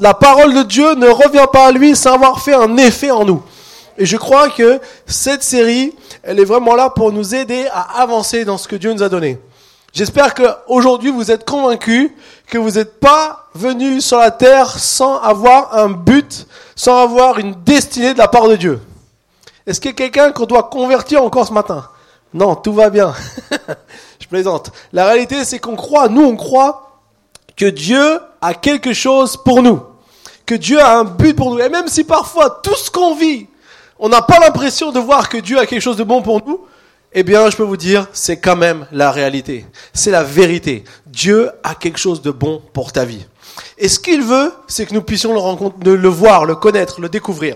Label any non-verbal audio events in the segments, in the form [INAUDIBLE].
la parole de Dieu ne revient pas à lui sans avoir fait un effet en nous. Et je crois que cette série, elle est vraiment là pour nous aider à avancer dans ce que Dieu nous a donné. J'espère qu'aujourd'hui vous êtes convaincus que vous n'êtes pas venus sur la terre sans avoir un but, sans avoir une destinée de la part de Dieu. Est-ce qu'il y a quelqu'un qu'on doit convertir encore ce matin? Non, tout va bien. [LAUGHS] je plaisante. La réalité, c'est qu'on croit, nous on croit que Dieu a quelque chose pour nous. Que Dieu a un but pour nous. Et même si parfois tout ce qu'on vit, on n'a pas l'impression de voir que Dieu a quelque chose de bon pour nous, eh bien, je peux vous dire, c'est quand même la réalité. C'est la vérité. Dieu a quelque chose de bon pour ta vie. Et ce qu'il veut, c'est que nous puissions le, rencontrer, le voir, le connaître, le découvrir.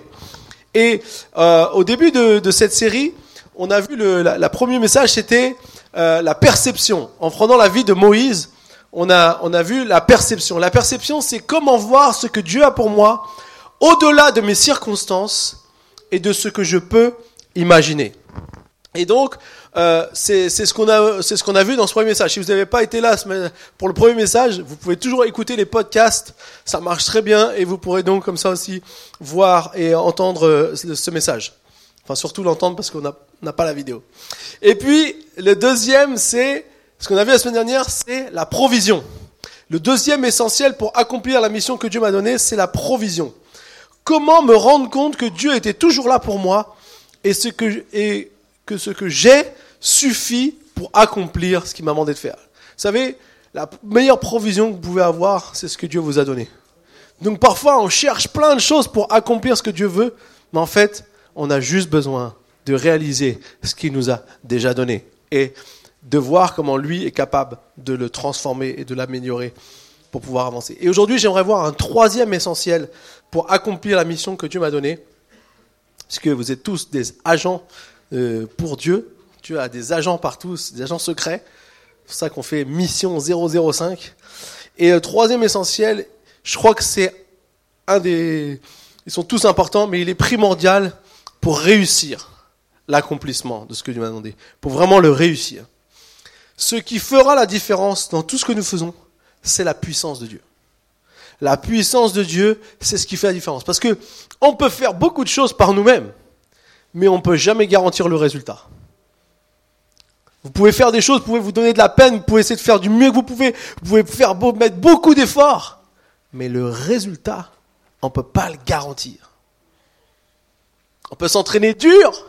Et euh, au début de, cette série, on a vu le la, premier message, c'était euh, la perception. En prenant la vie de Moïse, on a, on a vu la perception. La perception, c'est comment voir ce que Dieu a pour moi au-delà de mes circonstances et de ce que je peux imaginer. Et donc, euh, c'est ce qu'on a, c'est ce qu'on a vu dans ce premier message. Si vous n'avez pas été là pour le premier message, vous pouvez toujours écouter les podcasts. Ça marche très bien et vous pourrez donc comme ça aussi voir et entendre euh, ce message. Enfin, surtout l'entendre parce qu'on n'a pas la vidéo. Et puis, le deuxième, c'est ce qu'on a vu la semaine dernière, c'est la provision. Le deuxième essentiel pour accomplir la mission que Dieu m'a donnée, c'est la provision. Comment me rendre compte que Dieu était toujours là pour moi et, ce que, et que ce que j'ai suffit pour accomplir ce qu'il m'a demandé de faire? Vous savez, la meilleure provision que vous pouvez avoir, c'est ce que Dieu vous a donné. Donc parfois, on cherche plein de choses pour accomplir ce que Dieu veut, mais en fait, on a juste besoin de réaliser ce qu'il nous a déjà donné et de voir comment lui est capable de le transformer et de l'améliorer pour pouvoir avancer. Et aujourd'hui, j'aimerais voir un troisième essentiel pour accomplir la mission que Dieu m'a donnée, puisque vous êtes tous des agents euh, pour Dieu. Dieu a des agents partout, des agents secrets. C'est pour ça qu'on fait mission 005. Et le troisième essentiel, je crois que c'est un des... Ils sont tous importants, mais il est primordial pour réussir l'accomplissement de ce que Dieu m'a demandé, pour vraiment le réussir. Ce qui fera la différence dans tout ce que nous faisons, c'est la puissance de Dieu. La puissance de Dieu, c'est ce qui fait la différence. Parce que on peut faire beaucoup de choses par nous-mêmes, mais on ne peut jamais garantir le résultat. Vous pouvez faire des choses, vous pouvez vous donner de la peine, vous pouvez essayer de faire du mieux que vous pouvez, vous pouvez faire mettre beaucoup d'efforts, mais le résultat, on ne peut pas le garantir. On peut s'entraîner dur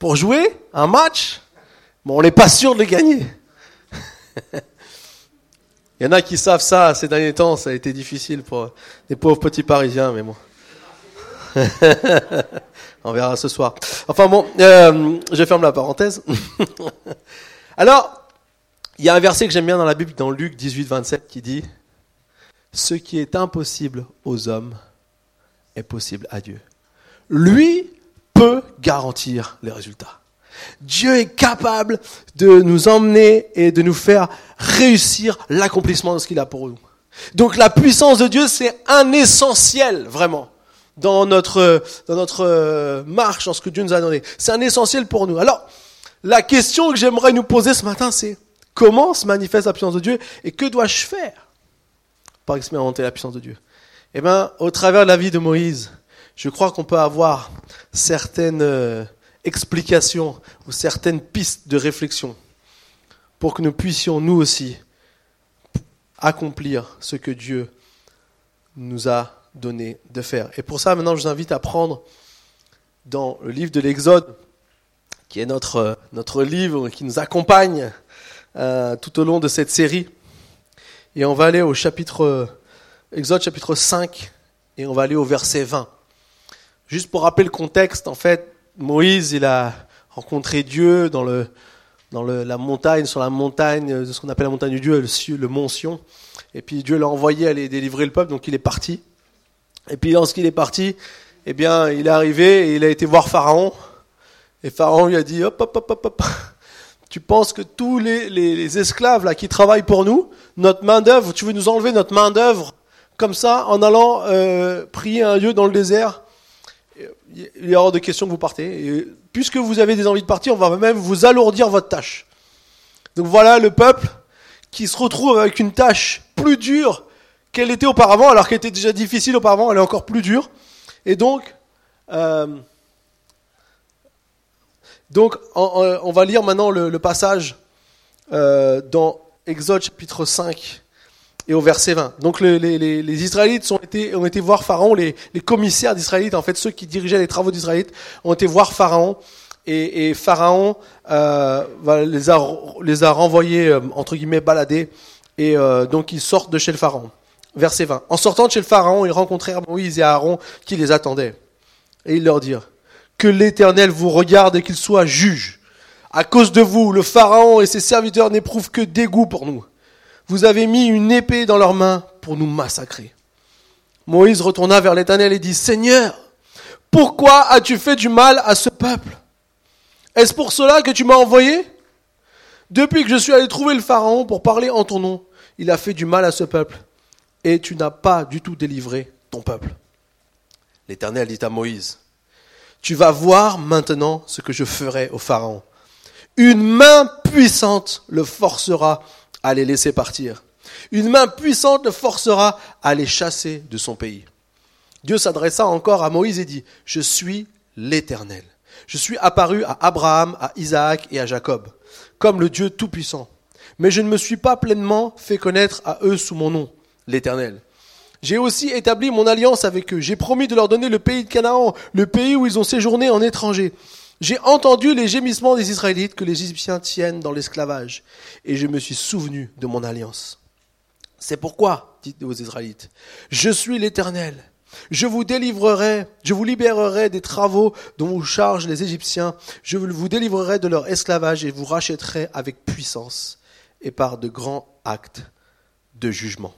pour jouer un match, mais on n'est pas sûr de le gagner. [LAUGHS] Il y en a qui savent ça ces derniers temps, ça a été difficile pour les pauvres petits Parisiens, mais bon. [LAUGHS] On verra ce soir. Enfin bon, euh, je ferme la parenthèse. [LAUGHS] Alors, il y a un verset que j'aime bien dans la Bible, dans Luc 18, 27, qui dit Ce qui est impossible aux hommes est possible à Dieu. Lui peut garantir les résultats. Dieu est capable de nous emmener et de nous faire réussir l'accomplissement de ce qu'il a pour nous. Donc la puissance de Dieu, c'est un essentiel, vraiment, dans notre, dans notre euh, marche, dans ce que Dieu nous a donné. C'est un essentiel pour nous. Alors, la question que j'aimerais nous poser ce matin, c'est comment se manifeste la puissance de Dieu et que dois-je faire pour expérimenter la puissance de Dieu? Eh bien, au travers de la vie de Moïse, je crois qu'on peut avoir certaines euh, explications ou certaines pistes de réflexion pour que nous puissions nous aussi accomplir ce que Dieu nous a donné de faire. Et pour ça, maintenant, je vous invite à prendre dans le livre de l'Exode, qui est notre, notre livre qui nous accompagne euh, tout au long de cette série. Et on va aller au chapitre, Exode chapitre 5, et on va aller au verset 20. Juste pour rappeler le contexte, en fait, Moïse, il a rencontré Dieu dans, le, dans le, la montagne, sur la montagne, de ce qu'on appelle la montagne du Dieu, le, le mont Sion. Et puis Dieu l'a envoyé aller délivrer le peuple, donc il est parti. Et puis lorsqu'il est parti, eh bien, il est arrivé et il a été voir Pharaon. Et Pharaon lui a dit, hop, hop, hop, hop, hop. [LAUGHS] Tu penses que tous les, les, les esclaves là qui travaillent pour nous, notre main d'œuvre, tu veux nous enlever notre main d'œuvre comme ça en allant euh, prier un Dieu dans le désert? Il y a hors de question que vous partez. Puisque vous avez des envies de partir, on va même vous alourdir votre tâche. Donc voilà le peuple qui se retrouve avec une tâche plus dure qu'elle était auparavant, alors qu'elle était déjà difficile auparavant, elle est encore plus dure. Et donc, euh, donc on, va lire maintenant le, passage euh, dans Exode chapitre 5 et au verset 20. Donc les, Israélites ont été, ont été voir Pharaon, les, commissaires d'Israélites, en fait ceux qui dirigeaient les travaux d'Israélites, ont été voir Pharaon. Et, Pharaon euh, les, a, les a renvoyés, euh, entre guillemets, balader. Et euh, donc ils sortent de chez le Pharaon. Verset 20. En sortant de chez le Pharaon, ils rencontrèrent Moïse et Aaron qui les attendaient. Et ils leur dirent, que l'Éternel vous regarde et qu'il soit juge. À cause de vous, le Pharaon et ses serviteurs n'éprouvent que dégoût pour nous vous avez mis une épée dans leurs mains pour nous massacrer. Moïse retourna vers l'Éternel et dit, Seigneur, pourquoi as-tu fait du mal à ce peuple? Est-ce pour cela que tu m'as envoyé? Depuis que je suis allé trouver le Pharaon pour parler en ton nom, il a fait du mal à ce peuple, et tu n'as pas du tout délivré ton peuple. L'Éternel dit à Moïse, Tu vas voir maintenant ce que je ferai au Pharaon. Une main puissante le forcera à les laisser partir. Une main puissante le forcera à les chasser de son pays. Dieu s'adressa encore à Moïse et dit, Je suis l'Éternel. Je suis apparu à Abraham, à Isaac et à Jacob, comme le Dieu Tout-Puissant. Mais je ne me suis pas pleinement fait connaître à eux sous mon nom, l'Éternel. J'ai aussi établi mon alliance avec eux. J'ai promis de leur donner le pays de Canaan, le pays où ils ont séjourné en étranger. J'ai entendu les gémissements des Israélites que les Égyptiens tiennent dans l'esclavage, et je me suis souvenu de mon alliance. C'est pourquoi, dites aux Israélites, je suis l'Éternel. Je vous délivrerai, je vous libérerai des travaux dont vous chargent les Égyptiens. Je vous délivrerai de leur esclavage et vous rachèterai avec puissance et par de grands actes de jugement.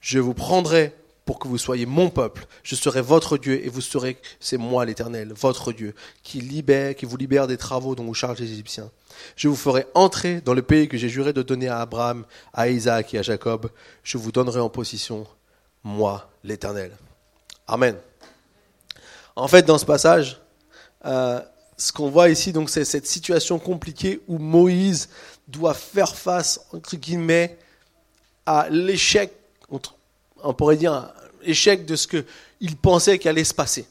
Je vous prendrai pour que vous soyez mon peuple. Je serai votre Dieu et vous serez, c'est moi l'Éternel, votre Dieu, qui libère, qui vous libère des travaux dont vous chargez les Égyptiens. Je vous ferai entrer dans le pays que j'ai juré de donner à Abraham, à Isaac et à Jacob. Je vous donnerai en position, moi l'Éternel. Amen. En fait, dans ce passage, euh, ce qu'on voit ici, donc, c'est cette situation compliquée où Moïse doit faire face, entre guillemets, à l'échec, on pourrait dire, échec de ce qu'il pensait qu'allait se passer.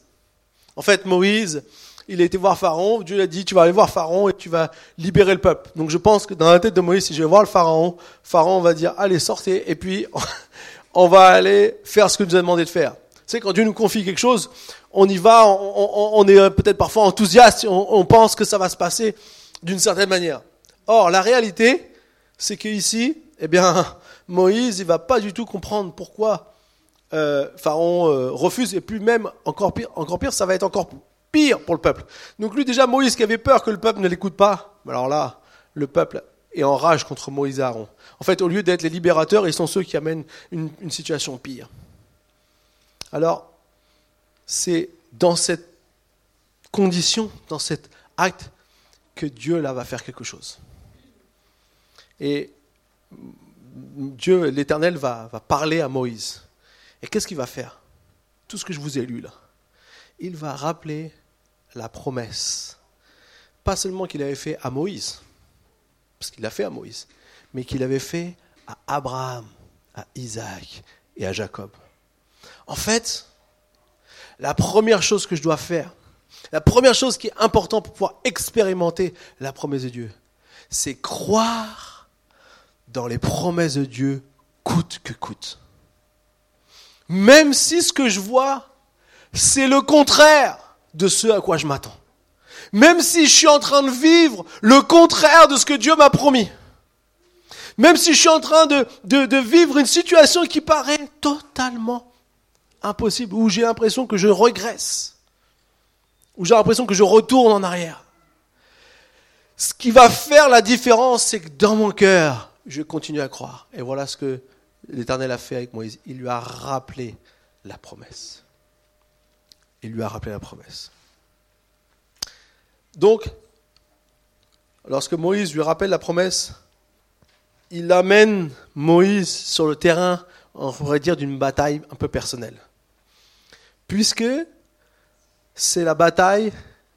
En fait, Moïse, il a été voir Pharaon, Dieu lui a dit, tu vas aller voir Pharaon et tu vas libérer le peuple. Donc je pense que dans la tête de Moïse, si je vais voir le Pharaon, Pharaon va dire, allez, sortez, et puis [LAUGHS] on va aller faire ce que nous a demandé de faire. Tu sais, quand Dieu nous confie quelque chose, on y va, on, est peut-être parfois enthousiaste, on, on pense que ça va se passer d'une certaine manière. Or, la réalité, c'est qu'ici, eh bien, [LAUGHS] Moïse, il va pas du tout comprendre pourquoi euh, Pharaon euh, refuse, et plus même, encore pire, encore pire, ça va être encore pire pour le peuple. Donc lui déjà, Moïse qui avait peur que le peuple ne l'écoute pas, alors là, le peuple est en rage contre Moïse et Aaron. En fait, au lieu d'être les libérateurs, ils sont ceux qui amènent une, situation pire. Alors, c'est dans cette condition, dans cet acte, que Dieu là va faire quelque chose. Et Dieu, l'Éternel, va parler à Moïse. Et qu'est-ce qu'il va faire? Tout ce que je vous ai lu là. Il va rappeler la promesse. Pas seulement qu'il avait fait à Moïse, parce qu'il l'a fait à Moïse, mais qu'il avait fait à Abraham, à Isaac et à Jacob. En fait, la première chose que je dois faire, la première chose qui est importante pour pouvoir expérimenter la promesse de Dieu, c'est croire dans les promesses de Dieu coûte que coûte même si ce que je vois, c'est le contraire de ce à quoi je m'attends. Même si je suis en train de vivre le contraire de ce que Dieu m'a promis. Même si je suis en train de, de, vivre une situation qui paraît totalement impossible, où j'ai l'impression que je regresse, où j'ai l'impression que je retourne en arrière. Ce qui va faire la différence, c'est que dans mon cœur, je continue à croire. Et voilà ce que l'Éternel a fait avec Moïse. Il lui a rappelé la promesse. Il lui a rappelé la promesse. Donc, lorsque Moïse lui rappelle la promesse, il amène Moïse sur le terrain, on pourrait dire, d'une bataille un peu personnelle. Puisque c'est la bataille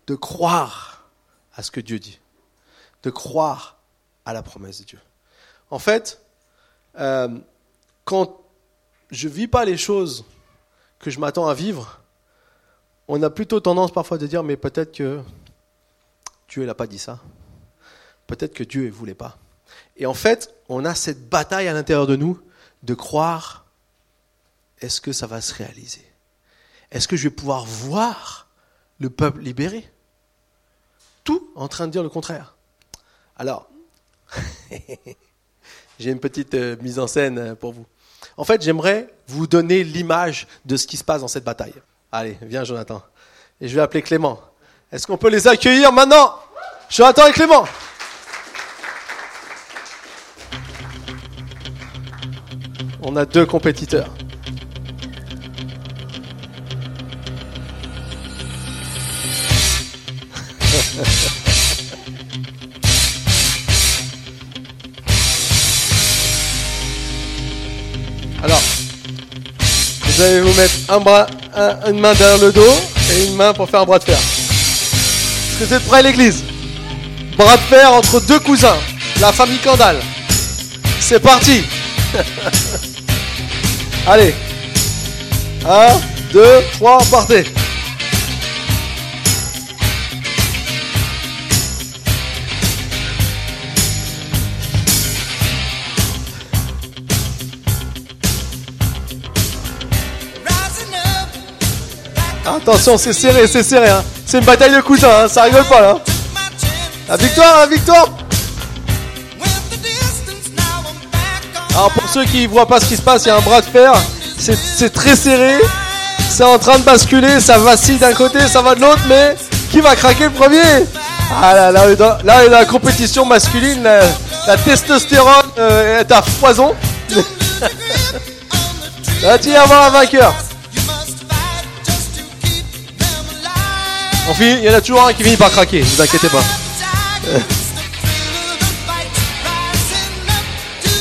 de croire à ce que Dieu dit, de croire à la promesse de Dieu. En fait, euh, quand je vis pas les choses que je m'attends à vivre, on a plutôt tendance parfois de dire mais peut-être que Dieu n'a pas dit ça. Peut-être que Dieu ne voulait pas. Et en fait, on a cette bataille à l'intérieur de nous de croire est-ce que ça va se réaliser? Est-ce que je vais pouvoir voir le peuple libéré? Tout en train de dire le contraire. Alors, [LAUGHS] j'ai une petite euh, mise en scène euh, pour vous. En fait, j'aimerais vous donner l'image de ce qui se passe dans cette bataille. Allez, viens Jonathan. Et je vais appeler Clément. Est-ce qu'on peut les accueillir maintenant? Jonathan et Clément. On a deux compétiteurs. Vous allez vous mettre un bras, une main derrière le dos et une main pour faire un bras de fer. Est-ce que vous êtes prêts à l'église? Bras de fer entre deux cousins, la famille Candal. C'est parti [LAUGHS] Allez. Un, deux, trois, partez. Attention, c'est serré, c'est serré. Hein. C'est une bataille de cousins, hein. ça rigole pas là. La victoire, la victoire Alors pour ceux qui ne voient pas ce qui se passe, il y a un bras de fer. C'est très serré. C'est en train de basculer. Ça vacille d'un côté, ça va de l'autre. Mais qui va craquer le premier? Ah là, là, là, la compétition masculine, la, testostérone euh, est à foison. [LAUGHS] là, tu y avoir un vainqueur. Il y en a toujours un qui finit par craquer, ne vous inquiétez pas.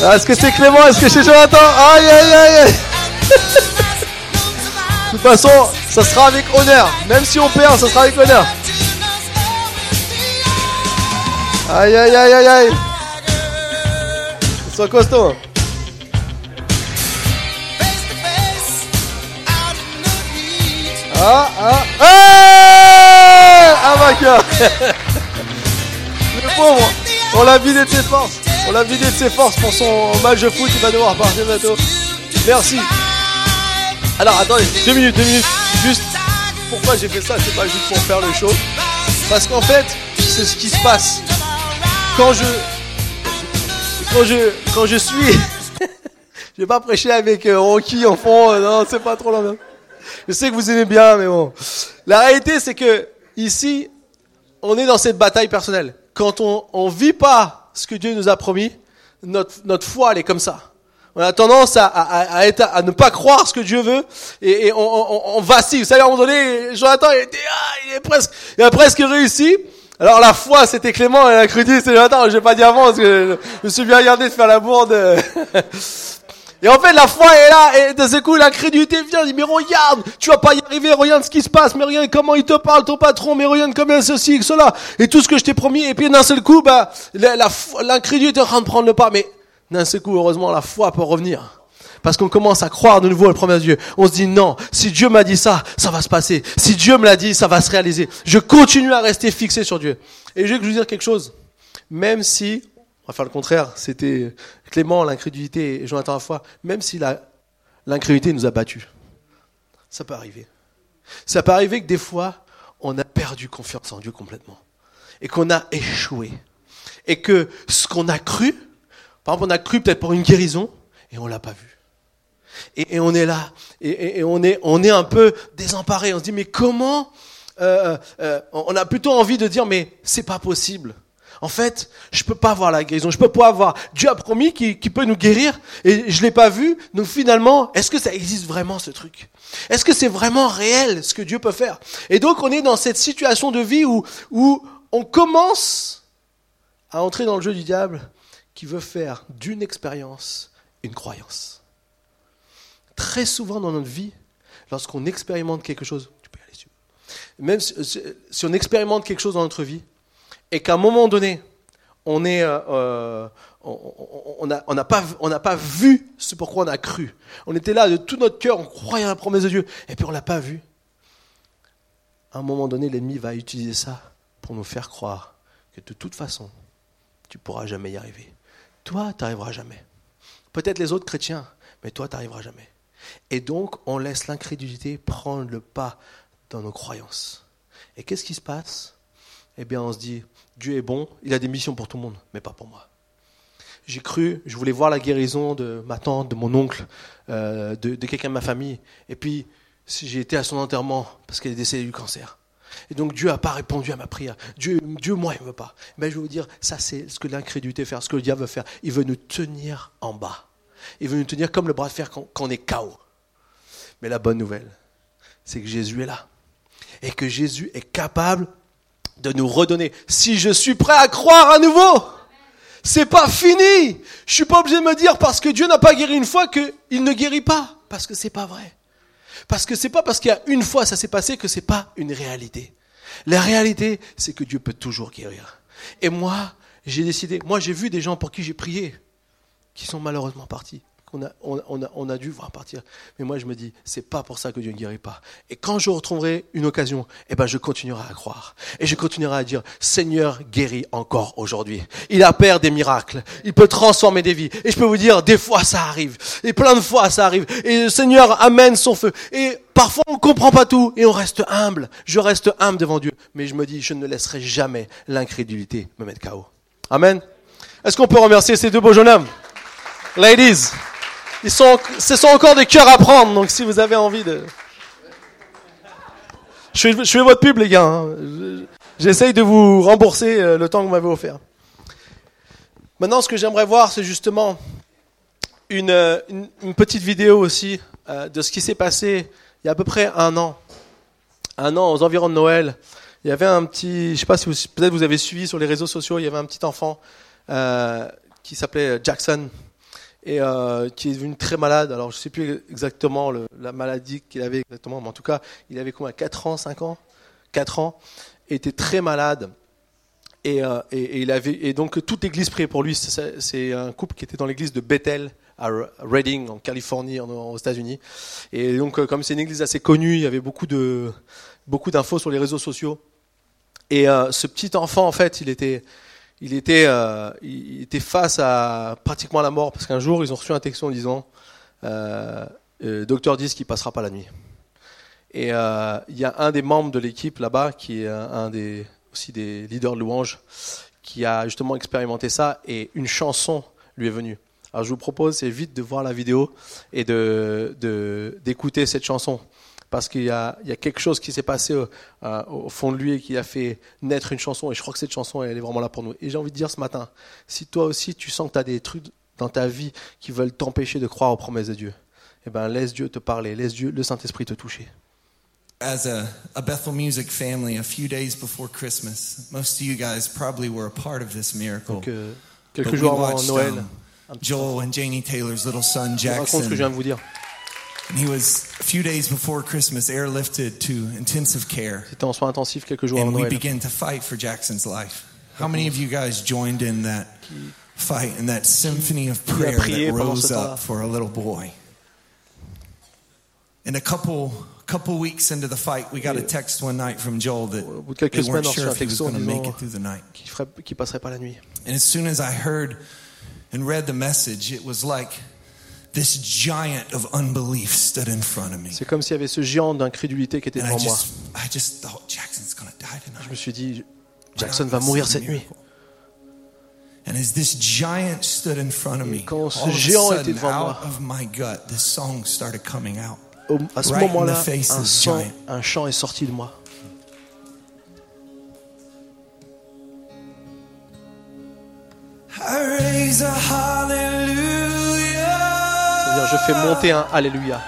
Ah, est-ce que c'est Clément Est-ce que c'est Jonathan? Aïe aïe aïe aïe De toute façon, ça sera avec honneur. Même si on perd, ça sera avec honneur. Aïe aïe aïe aïe aïe Ils sont costauds. Ah ah Ah Le pauvre On l'a vidé de ses forces on l'a vidé de ses forces pour son match de foot, il va devoir partir bientôt. Merci. Alors attendez, deux minutes, deux minutes. Juste pourquoi j'ai fait ça, c'est pas juste pour faire le show. Parce qu'en fait, c'est ce qui se passe. Quand je. Quand je. Quand je suis. [LAUGHS] je vais pas prêcher avec euh, Rocky en fond, euh, non, c'est pas trop la même. Je sais que vous aimez bien, mais bon. La réalité, c'est que ici, on est dans cette bataille personnelle. Quand on, on vit pas ce que Dieu nous a promis, notre, notre foi, elle est comme ça. On a tendance à, à, à, être, à ne pas croire ce que Dieu veut et, et on, on, on, vacille. Vous savez, à un moment donné, Jonathan, il, était, ah, il, est presque, il a presque réussi. Alors la foi, c'était Clément et la crudité, c'est Jonathan. J'ai pas dit avant parce que je me suis bien regardé de faire la bourde. [LAUGHS] Et en fait, la foi est là, et de ce coup, l'incrédulité vient, dit, mais regarde, tu vas pas y arriver, regarde ce qui se passe, mais regarde comment il te parle, ton patron, mais regarde comment ceci, cela, et tout ce que je t'ai promis, et puis d'un seul coup, bah, l'incrédulité est en train de prendre le pas, mais d'un seul coup, heureusement, la foi peut revenir. Parce qu'on commence à croire de nouveau à le premier Dieu. On se dit non, si Dieu m'a dit ça, ça va se passer. Si Dieu me l'a dit, ça va se réaliser. Je continue à rester fixé sur Dieu. Et je vais vous dire quelque chose. Même si va faire le contraire. C'était Clément, l'incrédulité, et Jonathan la foi. Même si l'incrédulité nous a battus. Ça peut arriver. Ça peut arriver que des fois, on a perdu confiance en Dieu complètement. Et qu'on a échoué. Et que ce qu'on a cru, par exemple, on a cru peut-être pour une guérison, et on l'a pas vu. Et, on est là, et, on, est, on est un peu désemparé. On se dit, mais comment euh, euh, On a plutôt envie de dire, mais c'est pas possible. En fait, je peux pas voir la guérison, je peux pas voir. Dieu a promis qu'il peut nous guérir et je l'ai pas vu. Donc finalement, est-ce que ça existe vraiment ce truc? Est-ce que c'est vraiment réel ce que Dieu peut faire? Et donc on est dans cette situation de vie où où on commence à entrer dans le jeu du diable qui veut faire d'une expérience une croyance. Très souvent dans notre vie, lorsqu'on expérimente quelque chose, tu peux y aller, même si on expérimente quelque chose dans notre vie, et qu'à un moment donné, on n'a pas, vu ce pourquoi on a cru. On était là de tout notre cœur, on croyait à la promesse de Dieu, et puis on l'a pas vu. À un moment donné, l'ennemi va utiliser ça pour nous faire croire que de toute façon, tu pourras jamais y arriver. Toi, tu n'arriveras jamais. Peut-être les autres chrétiens, mais toi, tu n'arriveras jamais. Et donc, on laisse l'incrédulité prendre le pas dans nos croyances. Et qu'est-ce qui se passe? Eh bien, on se dit, Dieu est bon, il a des missions pour tout le monde, mais pas pour moi. J'ai cru, je voulais voir la guérison de ma tante, de mon oncle, euh, de, quelqu'un de ma famille. Et puis, j'ai été à son enterrement parce qu'elle est décédée du cancer. Et donc Dieu n'a pas répondu à ma prière. Dieu, Dieu moi, il ne veut pas. Mais je vais vous dire, ça c'est ce que l'incrédulité fait, ce que le diable veut faire. Il veut nous tenir en bas. Il veut nous tenir comme le bras de fer quand, on est KO. Mais la bonne nouvelle, c'est que Jésus est là. Et que Jésus est capable de nous redonner. Si je suis prêt à croire à nouveau, c'est pas fini. Je suis pas obligé de me dire parce que Dieu n'a pas guéri une fois qu'il ne guérit pas. Parce que c'est pas vrai. Parce que c'est pas parce qu'il y a une fois ça s'est passé que c'est pas une réalité. La réalité, c'est que Dieu peut toujours guérir. Et moi, j'ai décidé, moi j'ai vu des gens pour qui j'ai prié, qui sont malheureusement partis on a, on, a, on a, dû voir partir. Mais moi, je me dis, c'est pas pour ça que Dieu ne guérit pas. Et quand je retrouverai une occasion, eh ben, je continuerai à croire. Et je continuerai à dire, Seigneur guérit encore aujourd'hui. Il peur des miracles. Il peut transformer des vies. Et je peux vous dire, des fois, ça arrive. Et plein de fois, ça arrive. Et le Seigneur amène son feu. Et parfois, on comprend pas tout. Et on reste humble. Je reste humble devant Dieu. Mais je me dis, je ne laisserai jamais l'incrédulité me mettre KO. Amen. Est-ce qu'on peut remercier ces deux beaux jeunes hommes? Ladies. Ils sont, ce sont encore des cœurs à prendre, donc si vous avez envie de... Je fais, votre pub, les gars. Hein. J'essaye de vous rembourser euh, le temps que vous m'avez offert. Maintenant, ce que j'aimerais voir, c'est justement une, euh, petite vidéo aussi euh, de ce qui s'est passé il y a à peu près un an. Un an, aux environs de Noël. Il y avait un petit, je sais pas si peut-être vous avez suivi sur les réseaux sociaux, il y avait un petit enfant qui s'appelait Jackson et euh, qui est devenu très malade. Alors je ne sais plus exactement la maladie qu'il avait exactement, mais en tout cas, il avait combien 4 ans, 5 ans 4 ans, et était très malade. Et, euh, et, et, il avait, et donc toute l'église priait pour lui. C'est un couple qui était dans l'église de Bethel à Reading, en Californie, aux États-Unis. Et donc, euh, comme c'est une église assez connue, il y avait beaucoup de beaucoup d'infos sur les réseaux sociaux. Et ce petit enfant, en fait, il était il était, euh, il était face à pratiquement la mort parce qu'un jour ils ont reçu un texte en disant euh, euh, docteur dit qu'il passera pas la nuit. Et il y a un des membres de l'équipe là-bas qui est un, des aussi des leaders de louange qui a justement expérimenté ça et une chanson lui est venue. Alors je vous propose c'est vite de voir la vidéo et de d'écouter cette chanson parce qu'il y a, il y a quelque chose qui s'est passé au, euh, au, fond de lui et qui a fait naître une chanson. Et je crois que cette chanson, elle est vraiment là pour nous. Et j'ai envie de dire ce matin, si toi aussi tu sens que tu as des trucs dans ta vie qui veulent t'empêcher de croire aux promesses de Dieu, eh ben laisse Dieu te parler, laisse Dieu, le Saint-Esprit te toucher. As a, a Bethel Music family, a few days before Christmas, most of you guys probably were a part of this miracle. Donc, euh, quelques jours avant Noël, um, Joel and Janie Taylor's little son Jackson. ce que je viens de vous dire. And he was a few days before Christmas airlifted to intensive care. C'était en soins intensifs quelques jours avant And we Noël. began to fight for Jackson's life. How many of you guys joined in that fight and that symphony of prayer that rose up for a little boy? And a couple couple weeks into the fight, we got a text one night from Joel that they weren't sure if he was going to make it through the night. And as soon as I heard and read the message, it was like C'est comme s'il y avait ce géant d'incrédulité qui était devant moi. I just thought Jackson's gonna die tonight. Je me suis dit, Jackson va mourir cette nuit. And as this giant stood in front of me, Et quand ce géant était devant moi, of my gut, this song started coming out. à ce moment-là, un, un chant est sorti de moi. I raise a hallelujah je fais monter un Alléluia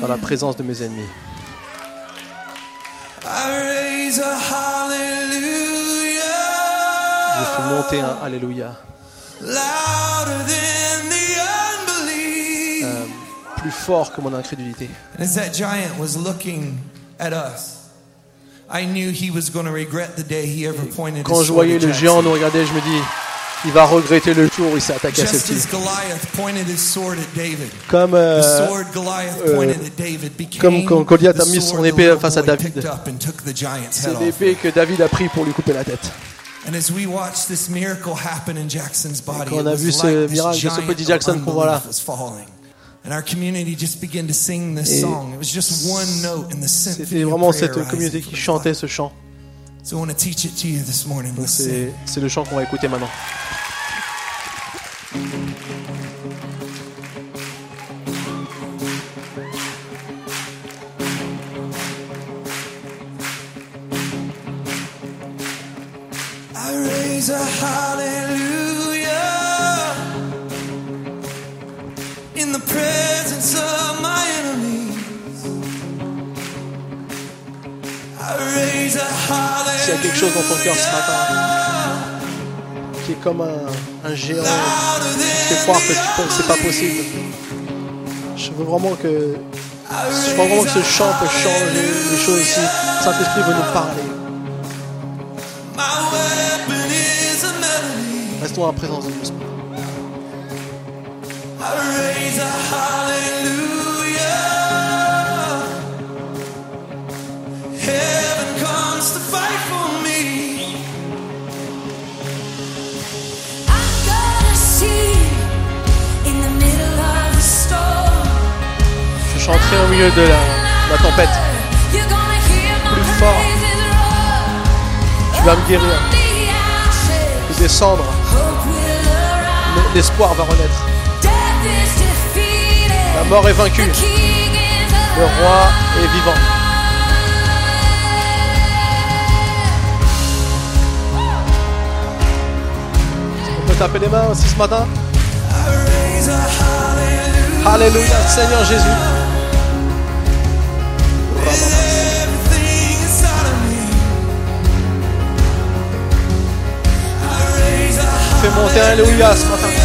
dans la présence de mes ennemis. Je fais monter un Alléluia. Euh, plus fort que mon incrédulité. As that giant was looking at us, Quand je voyais le géant nous regarder, je me dis, il va regretter le jour où il s'est attaqué à ce petit. Comme, euh, euh, comme quand Goliath a mis son épée face à David. C'est l'épée que David a pris pour lui couper la tête. Quand on a vu ce miracle de ce petit Jackson qu'on voit là, c'était vraiment cette communauté qui chantait ce chant. C'est le chant qu'on va écouter maintenant. S'il y a quelque chose dans ton cœur ce matin comme un, géant qui croire que c'est pas possible, je veux vraiment que je vraiment que ce chant peut changer les choses ici. Saint-Esprit veut nous parler. Restons en présence de Dieu. Chanterai au milieu de la, tempête. Plus fort. Tu vas me guérir. Je descendre l'espoir va renaître. La mort est vaincue. Le roi est vivant. On peut taper les mains aussi ce matin. Alléluia, Seigneur Jésus. Fais monter Alléluia ce matin.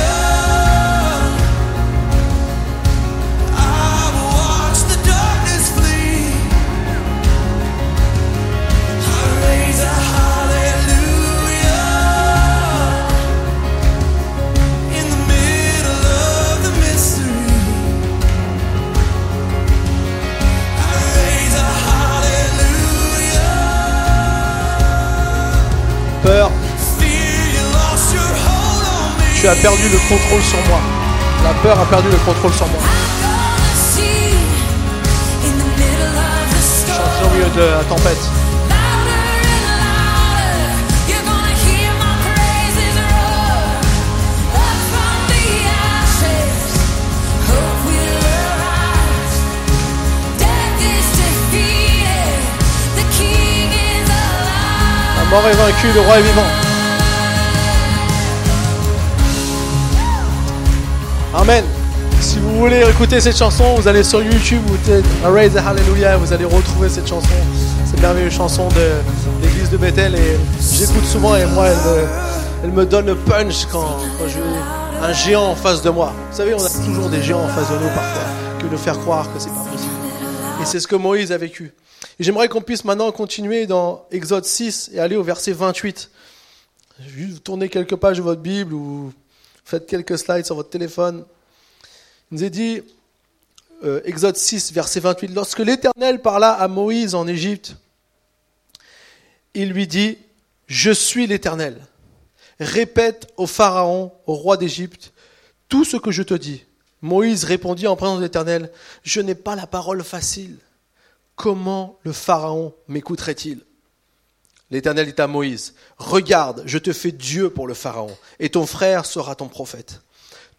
Tu as perdu le contrôle sur moi. La peur a perdu le contrôle sur moi. Chante au milieu de la tempête. La mort est vaincue, le roi est vivant. Amen. Si vous voulez écouter cette chanson, vous allez sur YouTube, vous Raise Hallelujah, vous allez retrouver cette chanson, cette merveilleuse chanson de l'église de Bethel. Et j'écoute souvent et moi, elle me, donne le punch quand, j'ai un géant en face de moi. Vous savez, on a toujours des géants en face de nous parfois, qui nous faire croire que c'est pas possible. Et c'est ce que Moïse a vécu. J'aimerais qu'on puisse maintenant continuer dans Exode 6 et aller au verset 28. Juste tourner quelques pages de votre Bible ou Faites quelques slides sur votre téléphone. Il nous est dit, euh, Exode 6, verset 28, lorsque l'Éternel parla à Moïse en Égypte, il lui dit, je suis l'Éternel. Répète au Pharaon, au roi d'Égypte, tout ce que je te dis. Moïse répondit en présence de l'Éternel, je n'ai pas la parole facile. Comment le Pharaon m'écouterait-il? L'Éternel dit à Moïse, Regarde, je te fais Dieu pour le Pharaon, et ton frère sera ton prophète.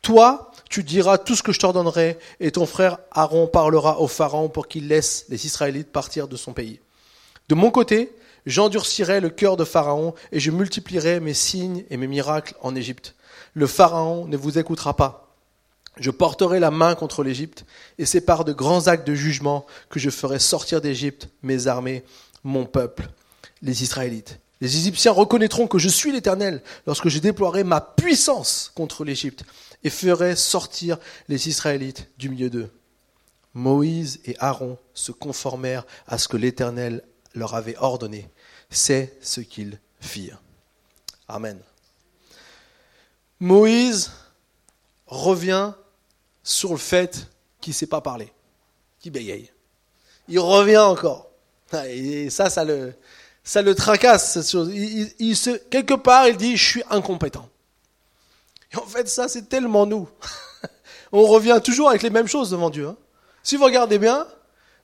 Toi, tu diras tout ce que je t'ordonnerai, et ton frère Aaron parlera au Pharaon pour qu'il laisse les Israélites partir de son pays. De mon côté, j'endurcirai le cœur de Pharaon, et je multiplierai mes signes et mes miracles en Égypte. Le Pharaon ne vous écoutera pas. Je porterai la main contre l'Égypte, et c'est par de grands actes de jugement que je ferai sortir d'Égypte mes armées, mon peuple les Israélites. Les Égyptiens reconnaîtront que je suis l'Éternel lorsque je déploierai ma puissance contre l'Égypte et ferai sortir les Israélites du milieu d'eux. Moïse et Aaron se conformèrent à ce que l'Éternel leur avait ordonné. C'est ce qu'ils firent. Amen. Moïse revient sur le fait qu'il ne sait pas parler, qu'il bégaye. Il revient encore. Et ça, ça le, ça le tracasse. Il, se, quelque part, il dit, je suis incompétent. Et en fait, ça, c'est tellement nous. [LAUGHS] On revient toujours avec les mêmes choses devant Dieu. Hein. Si vous regardez bien,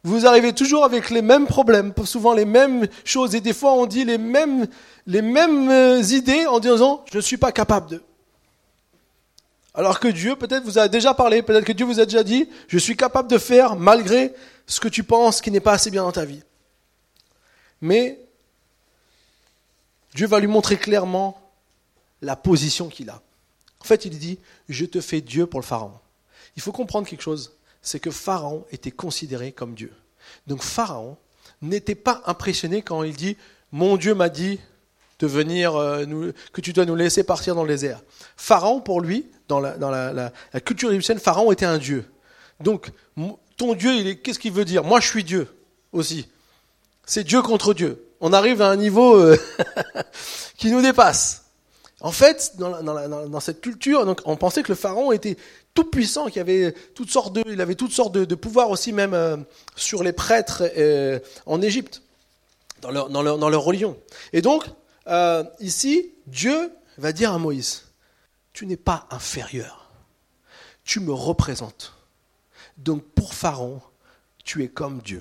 vous arrivez toujours avec les mêmes problèmes, souvent les mêmes choses, et des fois on dit les mêmes, les mêmes euh, idées en disant je ne suis pas capable de. Alors que Dieu peut-être vous a déjà parlé, peut-être que Dieu vous a déjà dit je suis capable de faire malgré ce que tu penses qui n'est pas assez bien dans ta vie. Mais Dieu va lui montrer clairement la position qu'il a. En fait, il dit je te fais Dieu pour le Pharaon. Il faut comprendre quelque chose c'est que Pharaon était considéré comme Dieu. Donc Pharaon n'était pas impressionné quand il dit Mon Dieu m'a dit de venir, euh, que tu dois nous laisser partir dans les airs. Pharaon, pour lui, dans la, culture égyptienne, Pharaon était un Dieu. Donc, ton Dieu, qu'est-ce qu'il veut dire? Moi, je suis Dieu aussi. C'est Dieu contre Dieu. On arrive à un niveau euh, [LAUGHS] qui nous dépasse. En fait, dans, cette culture, on pensait que le pharaon était tout puissant, qu'il avait toutes sortes de, il avait toutes sortes de, pouvoirs aussi même euh, sur les prêtres euh, en Égypte, dans leur, leur, religion. Et donc, ici, Dieu va dire à Moïse, tu n'es pas inférieur, tu me représentes. Donc pour Pharaon, tu es comme Dieu.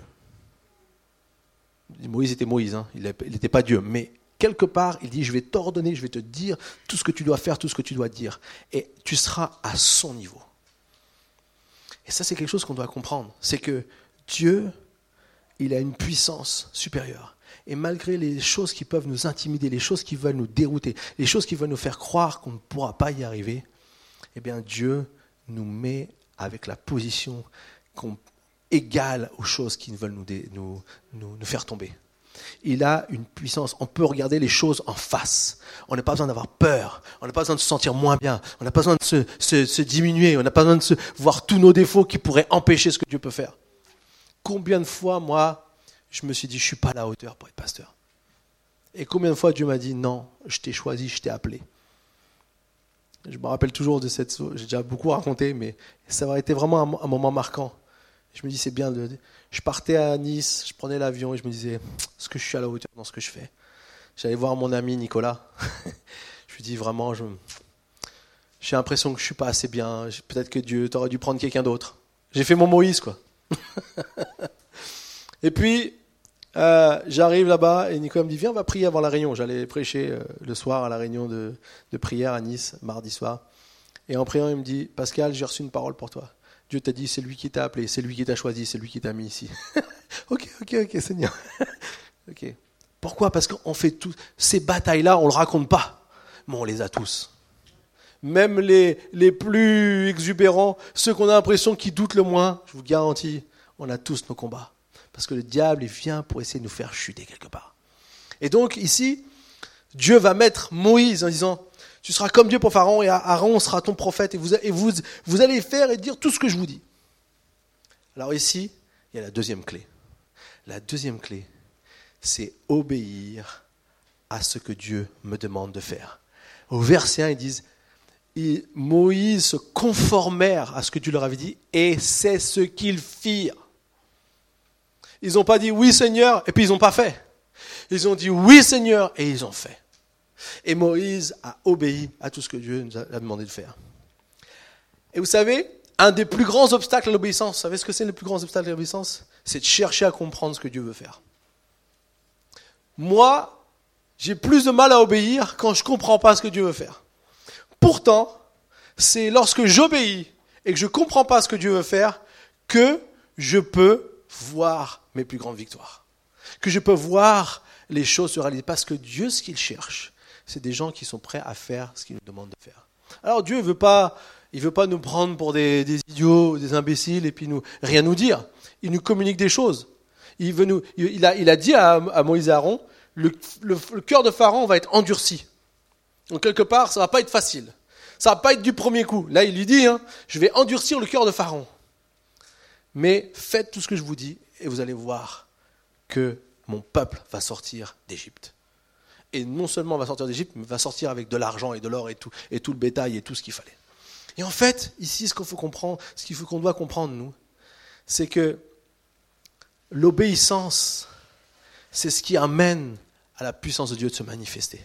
Moïse était Moïse, hein. il n'était pas Dieu, mais quelque part, il dit, je vais t'ordonner, je vais te dire tout ce que tu dois faire, tout ce que tu dois dire. Et tu seras à son niveau. Et ça, c'est quelque chose qu'on doit comprendre. C'est que Dieu, il a une puissance supérieure. Et malgré les choses qui peuvent nous intimider, les choses qui veulent nous dérouter, les choses qui veulent nous faire croire qu'on ne pourra pas y arriver, eh bien Dieu nous met avec la position égale aux choses qui veulent nous, nous, nous faire tomber il a une puissance. On peut regarder les choses en face. On n'a pas besoin d'avoir peur. On n'a pas besoin de se sentir moins bien. On n'a pas besoin de se, diminuer. On n'a pas besoin de se voir tous nos défauts qui pourraient empêcher ce que Dieu peut faire. Combien de fois, moi, je me suis dit, je suis pas à la hauteur pour être pasteur. Et combien de fois Dieu m'a dit, non, je t'ai choisi, je t'ai appelé. Je me rappelle toujours de cette, j'ai déjà beaucoup raconté, mais ça aurait été vraiment un moment marquant. Je me dis, c'est bien de. Je partais à Nice, je prenais l'avion et je me disais, est-ce que je suis à la hauteur dans ce que je fais J'allais voir mon ami Nicolas. [LAUGHS] je lui dis vraiment, je, j'ai l'impression que je suis pas assez bien. Peut-être que Dieu t'aurait dû prendre quelqu'un d'autre. J'ai fait mon Moïse, quoi. [LAUGHS] et puis, euh, j'arrive là-bas et Nicolas me dit, viens, on va prier avant la réunion. J'allais prêcher euh, le soir à la réunion de, de prière à Nice, mardi soir. Et en priant, il me dit, Pascal, j'ai reçu une parole pour toi. Dieu t'a dit, c'est lui qui t'a appelé, c'est lui qui t'a choisi, c'est lui qui t'a mis ici. [LAUGHS] ok, ok, ok, Seigneur. [LAUGHS] ok. Pourquoi? Parce qu'on fait tout. Ces batailles-là, on ne le raconte pas, mais on les a tous. Même les, les plus exubérants, ceux qu'on a l'impression qu'ils doutent le moins, je vous garantis, on a tous nos combats. Parce que le diable, il vient pour essayer de nous faire chuter quelque part. Et donc, ici, Dieu va mettre Moïse en disant, tu seras comme Dieu pour Pharaon et Aaron sera ton prophète et, vous, allez faire et dire tout ce que je vous dis. Alors ici, il y a la deuxième clé. La deuxième clé, c'est obéir à ce que Dieu me demande de faire. Au verset 1, ils disent, Moïse se conformèrent à ce que Dieu leur avait dit, et c'est ce qu'ils firent. Ils n'ont pas dit oui Seigneur, et puis ils n'ont pas fait. Ils ont dit oui Seigneur, et ils ont fait. Et Moïse a obéi à tout ce que Dieu nous a demandé de faire. Et vous savez, un des plus grands obstacles à l'obéissance, vous savez ce que c'est le plus grand obstacle à l'obéissance? C'est de chercher à comprendre ce que Dieu veut faire. Moi, j'ai plus de mal à obéir quand je ne comprends pas ce que Dieu veut faire. Pourtant, c'est lorsque j'obéis et que je ne comprends pas ce que Dieu veut faire que je peux voir mes plus grandes victoires. Que je peux voir les choses se réaliser. Parce que Dieu, ce qu'il cherche, c'est des gens qui sont prêts à faire ce qu'il nous demande de faire. Alors Dieu ne veut pas, veut pas nous prendre pour des, idiots, des imbéciles et puis nous rien nous dire. Il nous communique des choses. Il, a, dit à, Moïse et Aaron, le, le, cœur de Pharaon va être endurci. Donc quelque part, ça va pas être facile. Ça va pas être du premier coup. Là, il lui dit, hein, je vais endurcir le cœur de Pharaon. Mais faites tout ce que je vous dis et vous allez voir que mon peuple va sortir d'Égypte. Et non seulement va sortir d'Égypte, mais va sortir avec de l'argent et de l'or et tout, et tout le bétail et tout ce qu'il fallait. Et en fait, ici, ce qu'il faut ce qu'il faut qu'on doit comprendre, nous, c'est que l'obéissance, c'est ce qui amène à la puissance de Dieu de se manifester.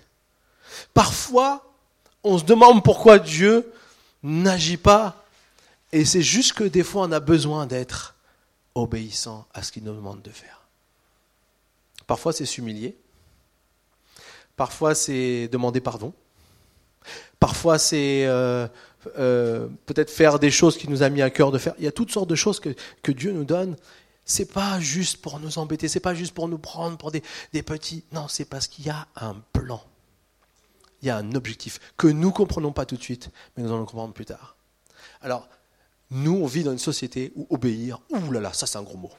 Parfois, on se demande pourquoi Dieu n'agit pas, et c'est juste que des fois, on a besoin d'être obéissant à ce qu'il nous demande de faire. Parfois, c'est s'humilier. Parfois, c'est demander pardon. Parfois, c'est euh, euh, peut-être faire des choses qu'il nous a mis à cœur de faire. Il y a toutes sortes de choses que, que Dieu nous donne. C'est pas juste pour nous embêter, c'est pas juste pour nous prendre pour des, des petits. Non, c'est parce qu'il y a un plan. Il y a un objectif que nous comprenons pas tout de suite, mais nous allons comprendre plus tard. Alors, nous, on vit dans une société où obéir, ouh là là, ça c'est un gros mot.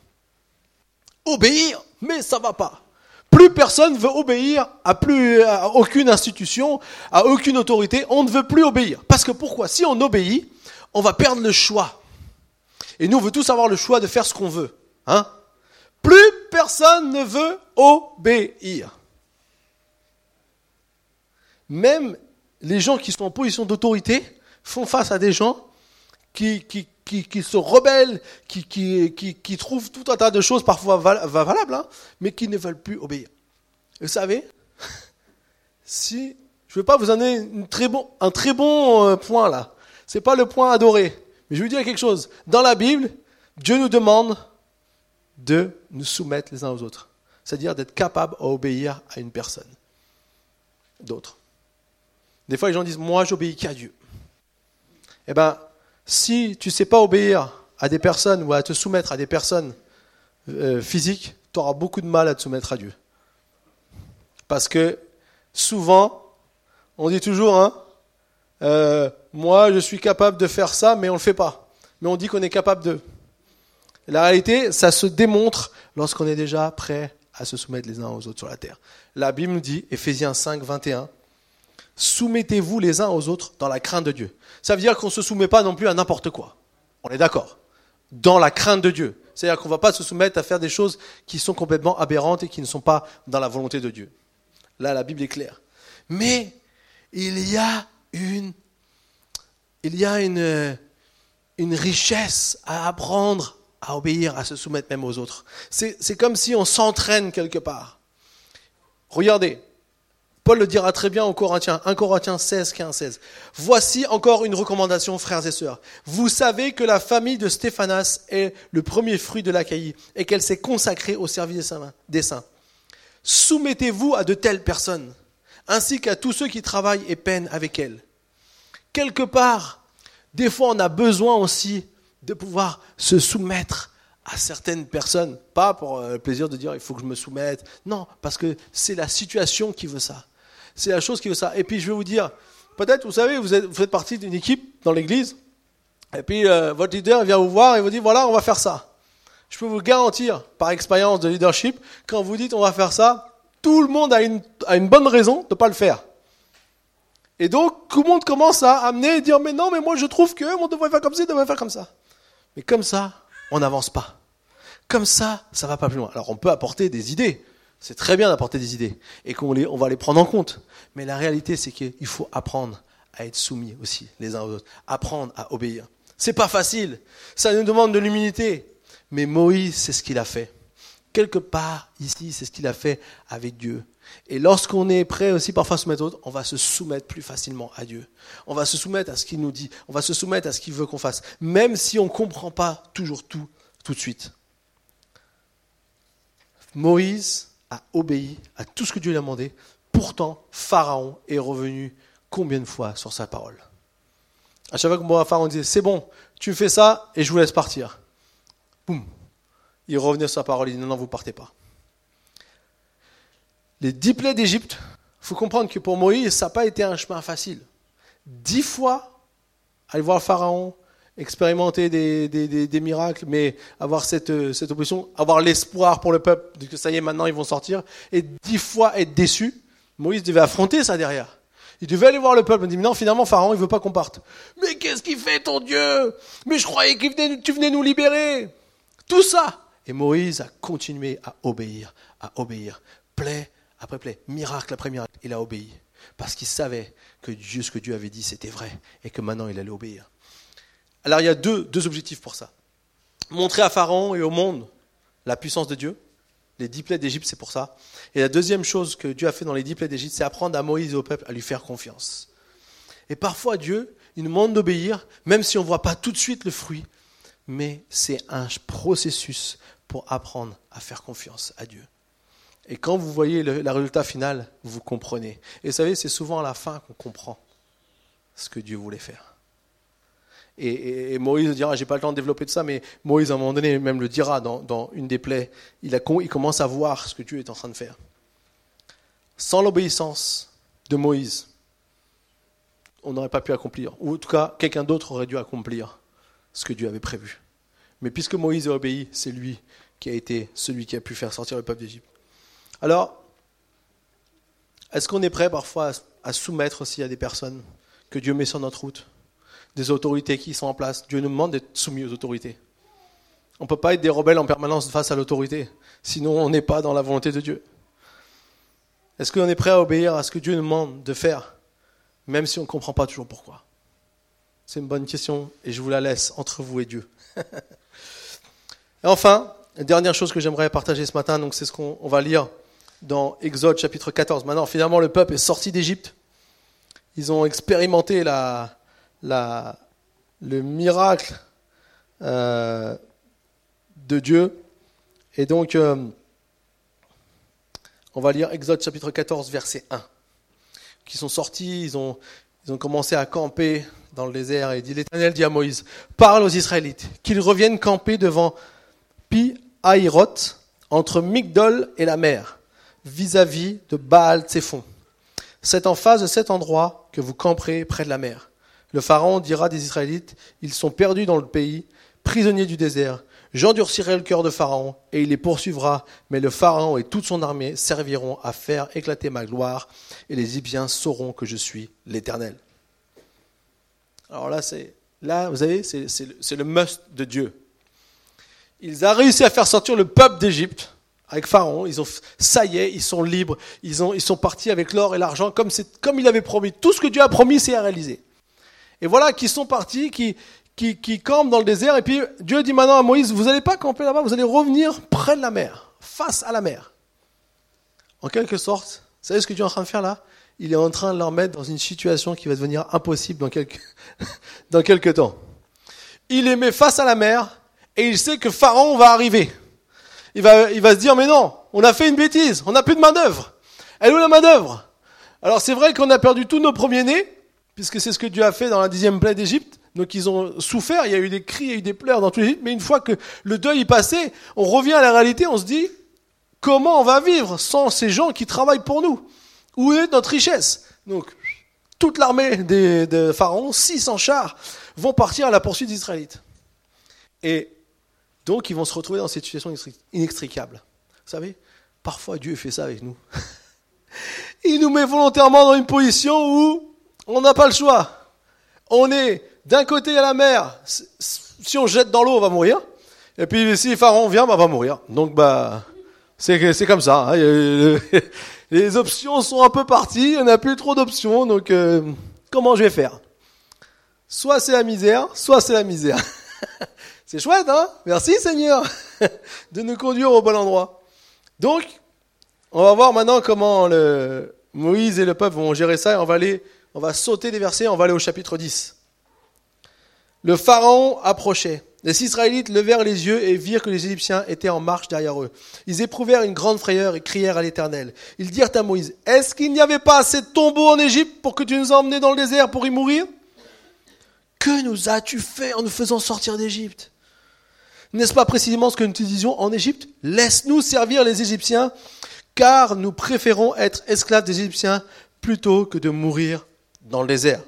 Obéir, mais ça va pas. Plus personne veut obéir à plus aucune institution, à aucune autorité. On ne veut plus obéir. Parce que pourquoi? Si on obéit, on va perdre le choix. Et nous, on veut tous avoir le choix de faire ce qu'on veut. Hein Plus personne ne veut obéir. Même les gens qui sont en position d'autorité font face à des gens qui, qui, qui, se rebellent, qui, trouvent tout un tas de choses parfois valables, hein, mais qui ne veulent plus obéir. Vous savez, [LAUGHS] si je ne veux pas vous donner un très bon euh, point là, c'est pas le point adoré, mais je vais vous dire quelque chose. Dans la Bible, Dieu nous demande de nous soumettre les uns aux autres, c'est-à-dire d'être capable d'obéir à une personne, d'autres. Des fois, les gens disent Moi, j'obéis qu'à Dieu. Eh bien, si tu ne sais pas obéir à des personnes ou à te soumettre à des personnes euh, physiques, tu auras beaucoup de mal à te soumettre à Dieu. Parce que souvent, on dit toujours, hein, euh, moi je suis capable de faire ça, mais on ne le fait pas. Mais on dit qu'on est capable de. La réalité, ça se démontre lorsqu'on est déjà prêt à se soumettre les uns aux autres sur la terre. La Bible nous dit, Ephésiens 5, 21, soumettez-vous les uns aux autres dans la crainte de Dieu. Ça veut dire qu'on ne se soumet pas non plus à n'importe quoi. On est d'accord. Dans la crainte de Dieu. C'est-à-dire qu'on ne va pas se soumettre à faire des choses qui sont complètement aberrantes et qui ne sont pas dans la volonté de Dieu. Là, la Bible est claire. Mais il y a une, il y a une, une richesse à apprendre à obéir, à se soumettre même aux autres. C'est comme si on s'entraîne quelque part. Regardez, Paul le dira très bien aux Corinthiens, 1 Corinthiens 16, 15, 16. Voici encore une recommandation, frères et sœurs. Vous savez que la famille de Stéphanas est le premier fruit de l'Achaïe et qu'elle s'est consacrée au service des saints. Soumettez-vous à de telles personnes, ainsi qu'à tous ceux qui travaillent et peinent avec elles. Quelque part, des fois, on a besoin aussi de pouvoir se soumettre à certaines personnes, pas pour euh, le plaisir de dire il faut que je me soumette, non, parce que c'est la situation qui veut ça. C'est la chose qui veut ça. Et puis je vais vous dire, peut-être, vous savez, vous, êtes, vous faites partie d'une équipe dans l'église, et puis euh, votre leader vient vous voir et vous dit, voilà, on va faire ça. Je peux vous garantir, par expérience de leadership, quand vous dites on va faire ça, tout le monde a une, a une bonne raison de ne pas le faire. Et donc, tout le monde commence à amener et dire, mais non, mais moi je trouve que on devrait faire comme ça, on devrait faire comme ça. Mais comme ça, on n'avance pas. Comme ça, ça va pas plus loin. Alors on peut apporter des idées. C'est très bien d'apporter des idées et qu'on on va les prendre en compte. Mais la réalité, c'est qu'il faut apprendre à être soumis aussi les uns aux autres, apprendre à obéir. C'est pas facile. Ça nous demande de l'humilité. Mais Moïse, c'est ce qu'il a fait. Quelque part ici, c'est ce qu'il a fait avec Dieu. Et lorsqu'on est prêt aussi parfois à se mettre autre, on va se soumettre plus facilement à Dieu. On va se soumettre à ce qu'il nous dit. On va se soumettre à ce qu'il veut qu'on fasse. Même si on ne comprend pas toujours tout, tout de suite. Moïse a obéi à tout ce que Dieu lui a demandé. Pourtant, Pharaon est revenu combien de fois sur sa parole? À chaque fois que Pharaon disait C'est bon, tu fais ça et je vous laisse partir. Boum Il revenait sur sa parole, il dit Non, non, vous partez pas. Les dix plaies d'Égypte, il faut comprendre que pour Moïse, ça n'a pas été un chemin facile. Dix fois, aller voir Pharaon, expérimenter des, miracles, mais avoir cette, cette opposition, avoir l'espoir pour le peuple que ça y est, maintenant ils vont sortir, et dix fois être déçu. Moïse devait affronter ça derrière. Il devait aller voir le peuple. Il dit, non, finalement, Pharaon, il veut pas qu'on parte. Mais qu'est-ce qu'il fait, ton Dieu? Mais je croyais que tu venais nous libérer. Tout ça. Et Moïse a continué à obéir, à obéir. Plaie après plaie, miracle après miracle, il a obéi. Parce qu'il savait que Dieu, ce que Dieu avait dit, c'était vrai. Et que maintenant, il allait obéir. Alors il y a deux, objectifs pour ça. Montrer à Pharaon et au monde la puissance de Dieu. Les dix plaies d'Égypte, c'est pour ça. Et la deuxième chose que Dieu a fait dans les dix plaies d'Égypte, c'est apprendre à Moïse et au peuple à lui faire confiance. Et parfois, Dieu, il nous demande d'obéir, même si on ne voit pas tout de suite le fruit. Mais c'est un processus pour apprendre à faire confiance à Dieu. Et quand vous voyez le, résultat final, vous comprenez. Et vous savez, c'est souvent à la fin qu'on comprend ce que Dieu voulait faire. Et, Moïse dira, j'ai pas le temps de développer de ça, mais Moïse à un moment donné même le dira dans, une des plaies, il, commence à voir ce que Dieu est en train de faire. Sans l'obéissance de Moïse, on n'aurait pas pu accomplir, ou en tout cas quelqu'un d'autre aurait dû accomplir ce que Dieu avait prévu. Mais puisque Moïse a obéi, c'est lui qui a été celui qui a pu faire sortir le peuple d'Égypte. Alors, est-ce qu'on est prêt parfois à soumettre aussi à des personnes que Dieu met sur notre route? Des autorités qui sont en place Dieu nous demande d'être soumis aux autorités. On ne peut pas être des rebelles en permanence face à l'autorité, sinon on n'est pas dans la volonté de Dieu. Est-ce qu'on est prêt à obéir à ce que Dieu nous demande de faire, même si on ne comprend pas toujours pourquoi? C'est une bonne question et je vous la laisse entre vous et Dieu. [LAUGHS] et enfin, la dernière chose que j'aimerais partager ce matin, donc c'est ce qu'on va lire dans Exode chapitre 14. Maintenant, finalement, le peuple est sorti d'Égypte. Ils ont expérimenté la, la, le miracle euh, de Dieu. Et donc, euh, on va lire Exode chapitre 14, verset 1. Qui sont sortis, ils ont, commencé à camper dans le désert. Et dit l'Éternel dit à Moïse Parle aux Israélites, qu'ils reviennent camper devant Pi Haïroth, entre Migdol et la mer vis-à-vis de Baal Tsephon. C'est en face de cet endroit que vous camperez près de la mer. Le Pharaon dira des Israélites, ils sont perdus dans le pays, prisonniers du désert. J'endurcirai le cœur de Pharaon et il les poursuivra, mais le Pharaon et toute son armée serviront à faire éclater ma gloire et les Égyptiens sauront que je suis l'Éternel. Alors là, c'est là, vous savez, c'est le must de Dieu. Ils ont réussi à faire sortir le peuple d'Égypte avec Pharaon. Ils ont, ça ils sont libres. Ils sont partis avec l'or et l'argent comme, comme il avait promis. Tout ce que Dieu a promis, c'est à réaliser. Et voilà qu'ils sont partis, qui, qui, qui campent dans le désert. Et puis Dieu dit maintenant à Moïse, vous n'allez pas camper là-bas, vous allez revenir près de la mer, face à la mer. En quelque sorte, vous savez ce que Dieu est en train de faire là? Il est en train de leur mettre dans une situation qui va devenir impossible dans quelques, [LAUGHS] dans quelques temps. Il les met face à la mer et il sait que Pharaon va arriver il va, il va se dire, mais non, on a fait une bêtise, on n'a plus de main-d'œuvre. Elle est où la main-d'œuvre? Alors c'est vrai qu'on a perdu tous nos premiers-nés, puisque c'est ce que Dieu a fait dans la dixième plaie d'Égypte. Donc ils ont souffert, il y a eu des cris, il y a eu des pleurs dans tout l'Égypte, mais une fois que le deuil est passé, on revient à la réalité, on se dit, comment on va vivre sans ces gens qui travaillent pour nous? Où est notre richesse? Donc toute l'armée de Pharaon, 600 chars, vont partir à la poursuite des Israélites. Et donc ils vont se retrouver dans cette situation inextricable. Vous savez, parfois Dieu fait ça avec nous. [LAUGHS] Il nous met volontairement dans une position où on n'a pas le choix. On est d'un côté à la mer, si on jette dans l'eau, on va mourir. Et puis si Pharaon vient, bah, on va mourir. Donc bah c'est comme ça. Hein. [LAUGHS] Les options sont un peu parties, on n'a plus trop d'options. Donc euh, comment je vais faire? Soit c'est la misère, soit c'est la misère. [LAUGHS] C'est chouette, hein? Merci Seigneur [LAUGHS] de nous conduire au bon endroit. Donc, on va voir maintenant comment le Moïse et le peuple vont gérer ça. Et on va aller, on va sauter des versets. On va aller au chapitre 10. Le pharaon approchait. Les Israélites levèrent les yeux et virent que les Égyptiens étaient en marche derrière eux. Ils éprouvèrent une grande frayeur et crièrent à l'Éternel. Ils dirent à Moïse, Est-ce qu'il n'y avait pas assez de tombeaux en Égypte pour que tu nous emmenais dans le désert pour y mourir? Que nous as-tu fait en nous faisant sortir d'Égypte? N'est-ce pas précisément ce que nous te disions en Égypte? Laisse-nous servir les Égyptiens, car nous préférons être esclaves des Égyptiens plutôt que de mourir dans le désert.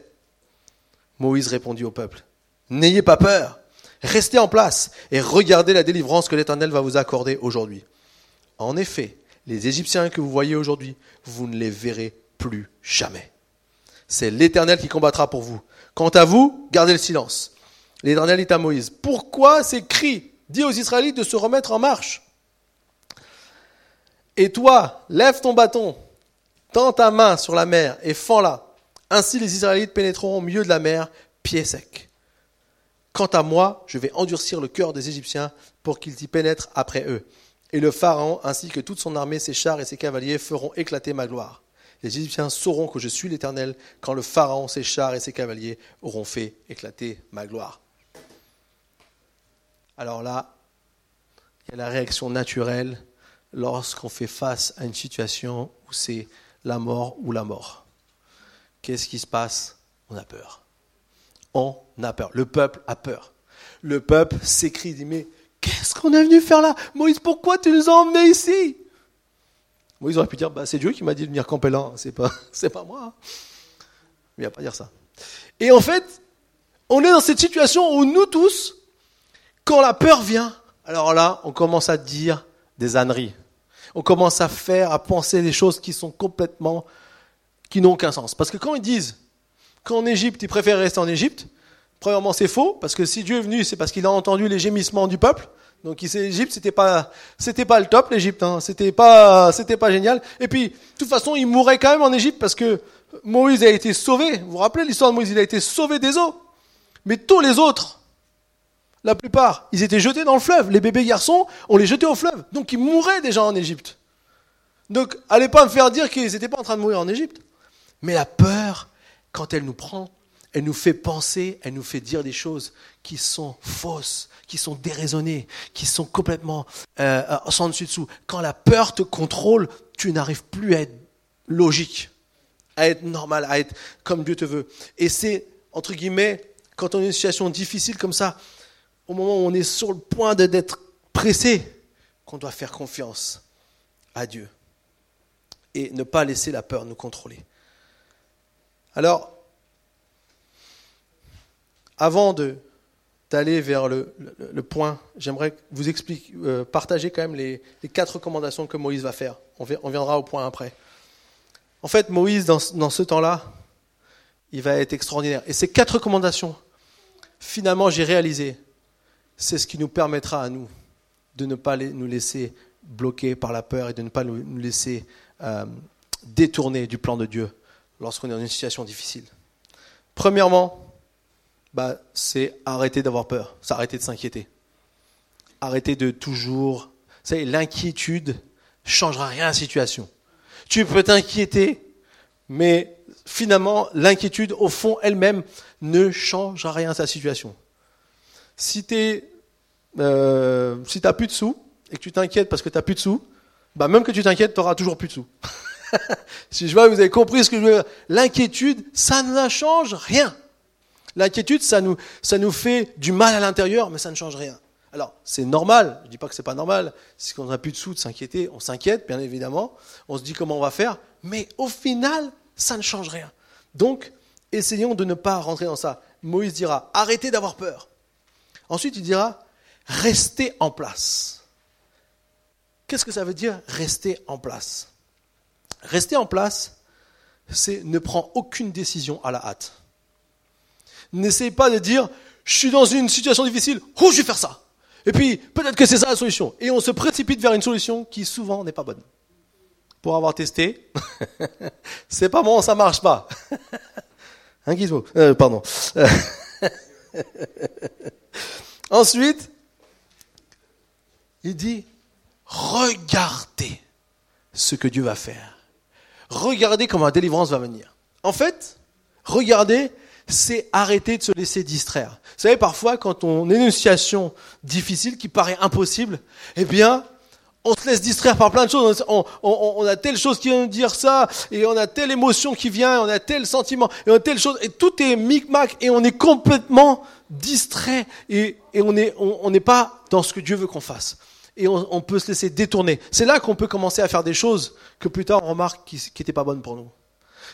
Moïse répondit au peuple, N'ayez pas peur, restez en place et regardez la délivrance que l'Éternel va vous accorder aujourd'hui. En effet, les Égyptiens que vous voyez aujourd'hui, vous ne les verrez plus jamais. C'est l'Éternel qui combattra pour vous. Quant à vous, gardez le silence. L'Éternel dit à Moïse, pourquoi ces cris Dis aux Israélites de se remettre en marche? Et toi, lève ton bâton, tends ta main sur la mer et fends-la. Ainsi les Israélites pénétreront au milieu de la mer, pieds secs. Quant à moi, je vais endurcir le cœur des Égyptiens pour qu'ils y pénètrent après eux. Et le Pharaon, ainsi que toute son armée, ses chars et ses cavaliers, feront éclater ma gloire. Les Égyptiens sauront que je suis l'Éternel quand le Pharaon, ses chars et ses cavaliers auront fait éclater ma gloire. Alors là, il y a la réaction naturelle lorsqu'on fait face à une situation où c'est la mort ou la mort. Qu'est-ce qui se passe? On a peur. On a peur. Le peuple a peur. Le peuple s'écrit, dit, mais qu'est-ce qu'on est venu faire là? Moïse, pourquoi tu nous as emmenés ici? Moïse aurait pu dire, bah, c'est Dieu qui m'a dit de venir camper là, c'est pas, [LAUGHS] c'est pas moi. Hein. Mais il va pas dire ça. Et en fait, on est dans cette situation où nous tous, quand la peur vient, alors là, on commence à dire des âneries. On commence à faire, à penser des choses qui sont complètement, qui n'ont aucun sens. Parce que quand ils disent qu'en Égypte, ils préfèrent rester en Égypte, premièrement, c'est faux, parce que si Dieu est venu, c'est parce qu'il a entendu les gémissements du peuple. Donc, l'Égypte, c'était pas, c'était pas le top, l'Égypte, hein. C'était pas, c'était pas génial. Et puis, de toute façon, il mourrait quand même en Égypte parce que Moïse a été sauvé. Vous vous rappelez l'histoire de Moïse? Il a été sauvé des eaux. Mais tous les autres, la plupart, ils étaient jetés dans le fleuve. Les bébés garçons, on les jetait au fleuve. Donc ils mouraient déjà en Égypte. Donc allez pas me faire dire qu'ils n'étaient pas en train de mourir en Égypte. Mais la peur, quand elle nous prend, elle nous fait penser, elle nous fait dire des choses qui sont fausses, qui sont déraisonnées, qui sont complètement euh, sans dessus dessous. Quand la peur te contrôle, tu n'arrives plus à être logique, à être normal, à être comme Dieu te veut. Et c'est, entre guillemets, quand on est dans une situation difficile comme ça, au moment où on est sur le point d'être pressé, qu'on doit faire confiance à Dieu et ne pas laisser la peur nous contrôler. Alors, avant d'aller vers le, point, j'aimerais vous expliquer, euh, partager quand même les, quatre recommandations que Moïse va faire. On, viendra au point après. En fait, Moïse, dans, ce temps-là, il va être extraordinaire. Et ces quatre recommandations, finalement, j'ai réalisé c'est ce qui nous permettra à nous de ne pas nous laisser bloquer par la peur et de ne pas nous laisser euh, détourner du plan de Dieu lorsqu'on est dans une situation difficile. Premièrement, bah, c'est arrêter d'avoir peur, c'est arrêter de s'inquiéter. Arrêter de toujours... Vous savez, l'inquiétude changera rien à la situation. Tu peux t'inquiéter, mais finalement, l'inquiétude, au fond, elle-même, ne changera rien à sa situation. Si tu euh, n'as plus de sous et que tu t'inquiètes parce que tu n'as plus de sous, bah même que tu t'inquiètes, tu auras toujours plus de sous. [LAUGHS] [LAUGHS] si je vois vous avez compris ce que je veux dire, l'inquiétude, ça ne change rien. L'inquiétude, ça nous, fait du mal à l'intérieur, mais ça ne change rien. Alors, c'est normal, je ne dis pas que c'est pas normal, si on n'a plus de sous de s'inquiéter, on s'inquiète, bien évidemment, on se dit comment on va faire, mais au final, ça ne change rien. Donc, essayons de ne pas rentrer dans ça. Moïse dira, arrêtez d'avoir peur. Ensuite, il dira, rester en place. Qu'est-ce que ça veut dire rester en place? Rester en place, c'est ne prendre aucune décision à la hâte. N'essayez pas de dire je suis dans une situation difficile, oh je vais faire ça. Et puis peut-être que c'est ça la solution. Et on se précipite vers une solution qui souvent n'est pas bonne. Pour avoir testé, [LAUGHS] c'est pas bon, ça marche pas. Un [LAUGHS] gizmo, euh, pardon. [LAUGHS] Ensuite, il dit, regardez ce que Dieu va faire. Regardez comment la délivrance va venir. En fait, regardez, c'est arrêter de se laisser distraire. Vous savez, parfois, quand on est dans une situation difficile qui paraît impossible, eh bien, on se laisse distraire par plein de choses. On, a telle chose qui vient de dire ça, et on a telle émotion qui vient, on a tel sentiment, et on a telle chose, et tout est micmac, et on est complètement distrait, et, on n'est pas dans ce que Dieu veut qu'on fasse et on, peut se laisser détourner. C'est là qu'on peut commencer à faire des choses que plus tard on remarque qui n'étaient pas bonnes pour nous.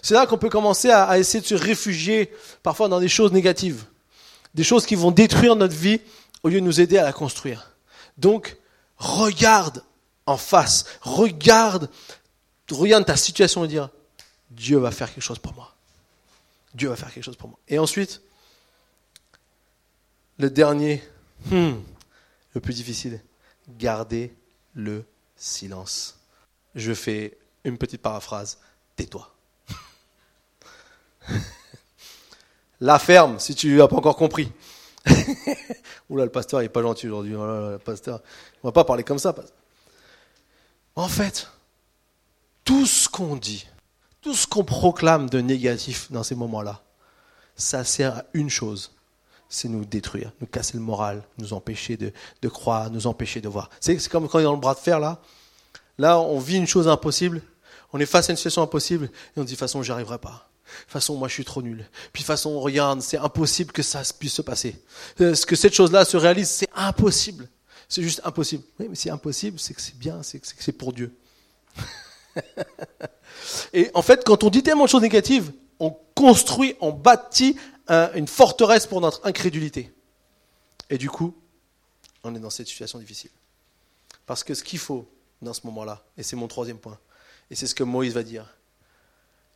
C'est là qu'on peut commencer à, essayer de se réfugier parfois dans des choses négatives, des choses qui vont détruire notre vie au lieu de nous aider à la construire. Donc, regarde en face, regarde, regarde ta situation et dire, Dieu va faire quelque chose pour moi. Dieu va faire quelque chose pour moi. Et ensuite, le dernier, hmm, le plus difficile, garder le silence. Je fais une petite paraphrase, tais-toi. [LAUGHS] La ferme, si tu n'as pas encore compris. [LAUGHS] Oula, le pasteur, n'est pas gentil aujourd'hui. Oh le pasteur, on va pas parler comme ça. En fait, tout ce qu'on dit, tout ce qu'on proclame de négatif dans ces moments-là, ça sert à une chose, c'est nous détruire, nous casser le moral, nous empêcher de, de croire, nous empêcher de voir. C'est comme quand on est dans le bras de fer, là. Là, on vit une chose impossible, on est face à une situation impossible, et on dit, de toute façon, j'y arriverai pas. De toute façon, moi, je suis trop nul. Puis, de toute façon, regarde, c'est impossible que ça puisse se passer. Euh, ce que cette chose-là se réalise, c'est impossible. C'est juste impossible. Oui, mais c'est impossible, c'est que c'est bien, c'est que c'est pour Dieu. [LAUGHS] Et en fait, quand on dit tellement de choses négatives, on construit, on bâtit une forteresse pour notre incrédulité. Et du coup, on est dans cette situation difficile. Parce que ce qu'il faut dans ce moment-là, et c'est mon troisième point, et c'est ce que Moïse va dire,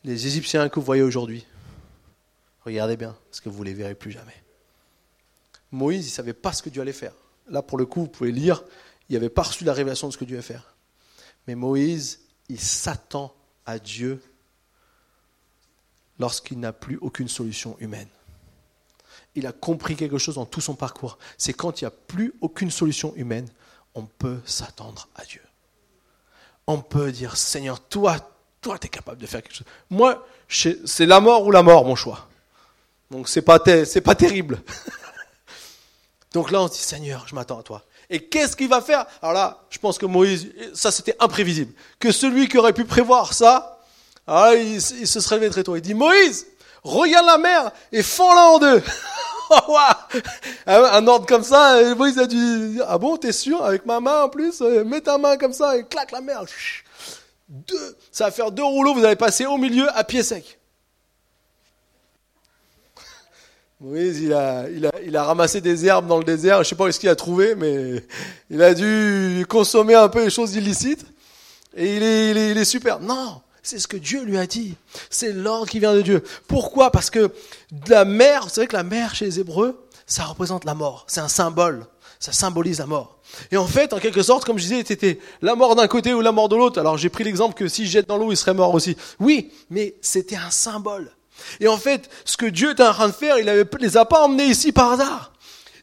les Égyptiens que vous voyez aujourd'hui, regardez bien, parce que vous ne les verrez plus jamais. Moïse, il ne savait pas ce que Dieu allait faire. Là, pour le coup, vous pouvez lire, il n'avait pas reçu la révélation de ce que Dieu allait faire. Mais Moïse, il s'attend à Dieu lorsqu'il n'a plus aucune solution humaine. Il a compris quelque chose dans tout son parcours. C'est quand il n'y a plus aucune solution humaine, on peut s'attendre à Dieu. On peut dire, Seigneur, toi, toi, tu es capable de faire quelque chose. Moi, c'est la mort ou la mort, mon choix. Donc, c'est pas, pas terrible. [LAUGHS] Donc là, on se dit, Seigneur, je m'attends à toi. Et qu'est-ce qu'il va faire? Alors là, je pense que Moïse, ça c'était imprévisible. Que celui qui aurait pu prévoir ça, ah, il, se serait levé très tôt. Il dit, Moïse, regarde la mer et fends-la en deux. [LAUGHS] un ordre comme ça, Moïse a dû dire, ah bon, t'es sûr Avec ma main en plus, euh, mets ta main comme ça et claque la mer. Deux, ça va faire deux rouleaux, vous allez passer au milieu à pied sec. Moïse, il a, il, a, il a ramassé des herbes dans le désert. Je ne sais pas est-ce qu'il a trouvé, mais il a dû consommer un peu les choses illicites. Et il est, il est, il est super. Non, c'est ce que Dieu lui a dit. C'est l'ordre qui vient de Dieu. Pourquoi? Parce que la mer, vous savez que la mer chez les Hébreux, ça représente la mort. C'est un symbole. Ça symbolise la mort. Et en fait, en quelque sorte, comme je disais, c'était la mort d'un côté ou la mort de l'autre. Alors j'ai pris l'exemple que si je jette dans l'eau, il serait mort aussi. Oui, mais c'était un symbole. Et en fait, ce que Dieu était en train de faire, il ne les a pas emmenés ici par hasard.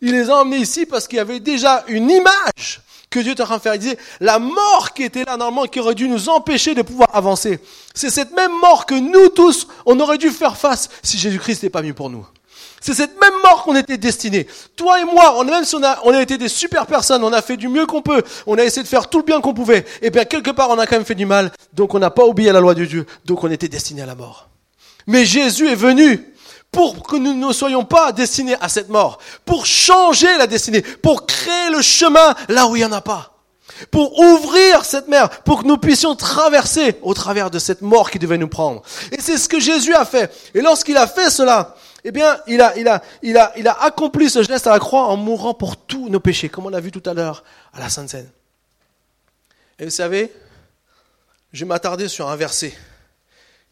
Il les a emmenés ici parce qu'il y avait déjà une image que Dieu était en train faire. Il disait, la mort qui était là normalement, qui aurait dû nous empêcher de pouvoir avancer, c'est cette même mort que nous tous, on aurait dû faire face si Jésus-Christ n'était pas mieux pour nous. C'est cette même mort qu'on était destiné. Toi et moi, on, même si on a, on a été des super personnes, on a fait du mieux qu'on peut, on a essayé de faire tout le bien qu'on pouvait, et bien quelque part on a quand même fait du mal, donc on n'a pas oublié la loi de Dieu, donc on était destiné à la mort. Mais Jésus est venu pour que nous ne soyons pas destinés à cette mort, pour changer la destinée, pour créer le chemin là où il n'y en a pas, pour ouvrir cette mer, pour que nous puissions traverser au travers de cette mort qui devait nous prendre. Et c'est ce que Jésus a fait. Et lorsqu'il a fait cela, eh bien, il a, il a, il a, il a accompli ce geste à la croix en mourant pour tous nos péchés, comme on l'a vu tout à l'heure à la Sainte Seine. Et vous savez, je vais m'attarder sur un verset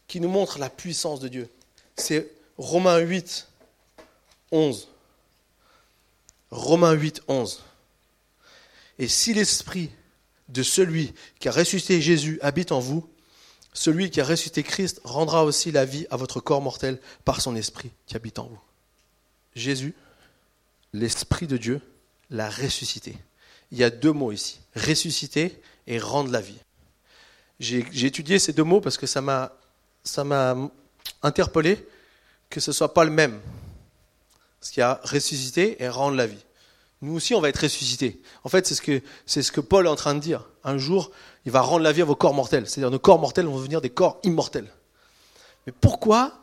qui nous montre la puissance de Dieu. C'est Romains 8, 11. Romains 8, 11. Et si l'esprit de celui qui a ressuscité Jésus habite en vous, celui qui a ressuscité Christ rendra aussi la vie à votre corps mortel par son esprit qui habite en vous. Jésus, l'esprit de Dieu, l'a ressuscité. Il y a deux mots ici, ressusciter et rendre la vie. J'ai étudié ces deux mots parce que ça m'a interpellé que ce ne soit pas le même. Ce qui a ressuscité et rendre la vie. Nous aussi, on va être ressuscités. En fait, c'est ce que, c'est ce que Paul est en train de dire. Un jour, il va rendre la vie à vos corps mortels. C'est-à-dire, nos corps mortels vont devenir des corps immortels. Mais pourquoi,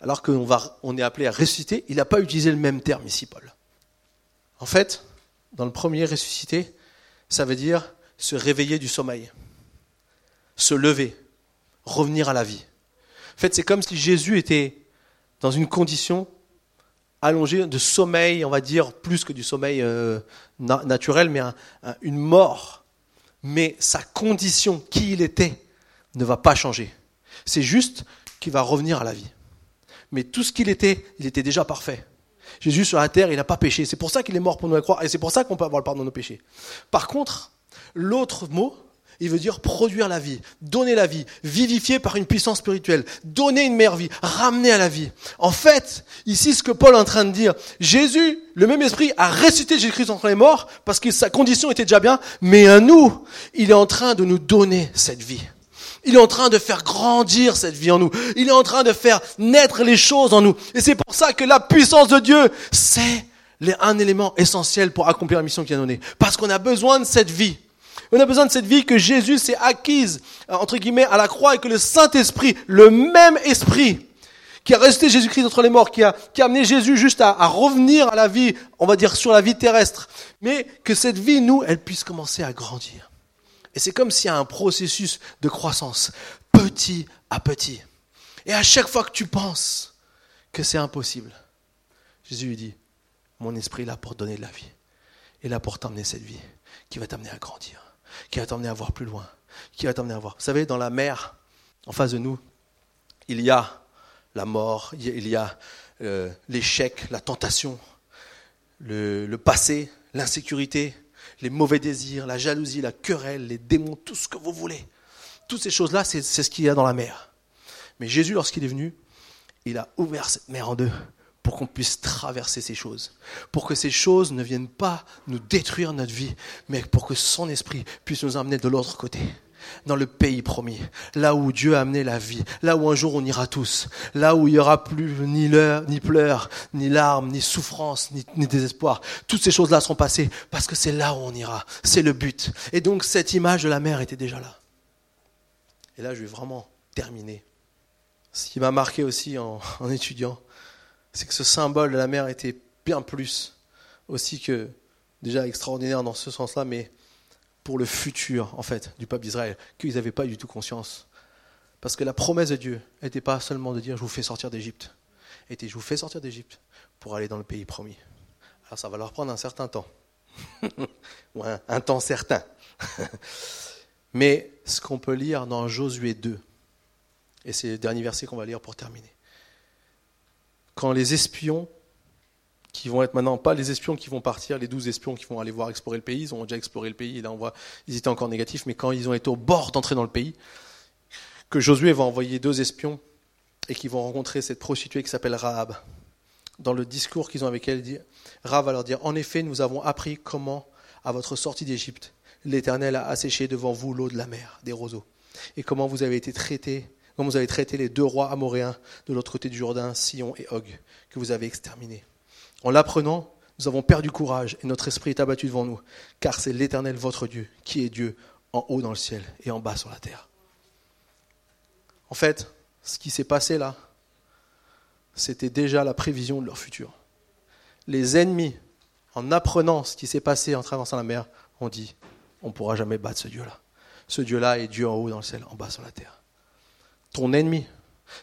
alors qu'on va, on est appelé à ressusciter, il n'a pas utilisé le même terme ici, Paul? En fait, dans le premier ressuscité, ça veut dire se réveiller du sommeil, se lever, revenir à la vie. En fait, c'est comme si Jésus était dans une condition allongée de sommeil, on va dire, plus que du sommeil euh, naturel, mais une mort. Mais sa condition, qui il était, ne va pas changer. C'est juste qu'il va revenir à la vie. Mais tout ce qu'il était, il était déjà parfait. Jésus sur la terre, il n'a pas péché. C'est pour ça qu'il est mort pour nous la croire et c'est pour ça qu'on peut avoir le pardon de nos péchés. Par contre, l'autre mot, il veut dire produire la vie, donner la vie, vivifier par une puissance spirituelle, donner une meilleure vie, ramener à la vie. En fait, ici, ce que Paul est en train de dire, Jésus, le même esprit, a ressuscité Jésus-Christ entre les morts parce que sa condition était déjà bien, mais à nous, il est en train de nous donner cette vie. Il est en train de faire grandir cette vie en nous. Il est en train de faire naître les choses en nous. Et c'est pour ça que la puissance de Dieu, c'est un élément essentiel pour accomplir la mission qu'il a donnée. Parce qu'on a besoin de cette vie. On a besoin de cette vie que Jésus s'est acquise, euh, entre guillemets, à la croix et que le Saint-Esprit, le même esprit, qui a resté Jésus-Christ entre les morts, qui a, amené Jésus juste à, à, revenir à la vie, on va dire sur la vie terrestre, mais que cette vie, nous, elle puisse commencer à grandir. Et c'est comme s'il y a un processus de croissance, petit à petit. Et à chaque fois que tu penses que c'est impossible, Jésus lui dit, mon esprit est là pour donner de la vie, est là pour t'amener cette vie, qui va t'amener à grandir qui va t'emmener à voir plus loin, qui va t'emmener à voir. Vous savez, dans la mer, en face de nous, il y a la mort, il y a euh, l'échec, la tentation, le, le passé, l'insécurité, les mauvais désirs, la jalousie, la querelle, les démons, tout ce que vous voulez. Toutes ces choses-là, c'est ce qu'il y a dans la mer. Mais Jésus, lorsqu'il est venu, il a ouvert cette mer en deux pour qu'on puisse traverser ces choses, pour que ces choses ne viennent pas nous détruire notre vie, mais pour que son esprit puisse nous emmener de l'autre côté, dans le pays promis, là où Dieu a amené la vie, là où un jour on ira tous, là où il n'y aura plus ni, ni pleurs, ni larmes, ni souffrance, ni, désespoir. Toutes ces choses-là seront passées parce que c'est là où on ira, c'est le but. Et donc cette image de la mer était déjà là. Et là, je vais vraiment terminer. Ce qui m'a marqué aussi en étudiant, c'est que ce symbole de la mer était bien plus aussi que déjà extraordinaire dans ce sens-là, mais pour le futur, en fait, du peuple d'Israël, qu'ils n'avaient pas du tout conscience. Parce que la promesse de Dieu n'était pas seulement de dire je vous fais sortir d'Égypte, était je vous fais sortir d'Égypte pour aller dans le pays promis. Alors ça va leur prendre un certain temps, [LAUGHS] ou un, un temps certain. [LAUGHS] Mais ce qu'on peut lire dans Josué 2, et c'est le dernier verset qu'on va lire pour terminer quand les espions, qui vont être maintenant pas les espions qui vont partir, les douze espions qui vont aller voir explorer le pays, ils ont déjà exploré le pays, et là on voit, ils étaient encore négatifs, mais quand ils ont été au bord d'entrer dans le pays, que Josué va envoyer deux espions et qui vont rencontrer cette prostituée qui s'appelle Rahab. Dans le discours qu'ils ont avec elle, Rahab va leur dire En effet, nous avons appris comment, à votre sortie d'Égypte, l'Éternel a asséché devant vous l'eau de la mer, des roseaux, et comment vous avez été traités comme vous avez traité les deux rois amoréens de l'autre côté du Jourdain, Sion et Og, que vous avez exterminés. En l'apprenant, nous avons perdu courage et notre esprit est abattu devant nous, car c'est l'Éternel votre Dieu qui est Dieu en haut dans le ciel et en bas sur la terre. En fait, ce qui s'est passé là, c'était déjà la prévision de leur futur. Les ennemis, en apprenant ce qui s'est passé en traversant la mer, ont dit, on ne pourra jamais battre ce Dieu-là. Ce Dieu-là est Dieu en haut dans le ciel, en bas sur la terre ton ennemi,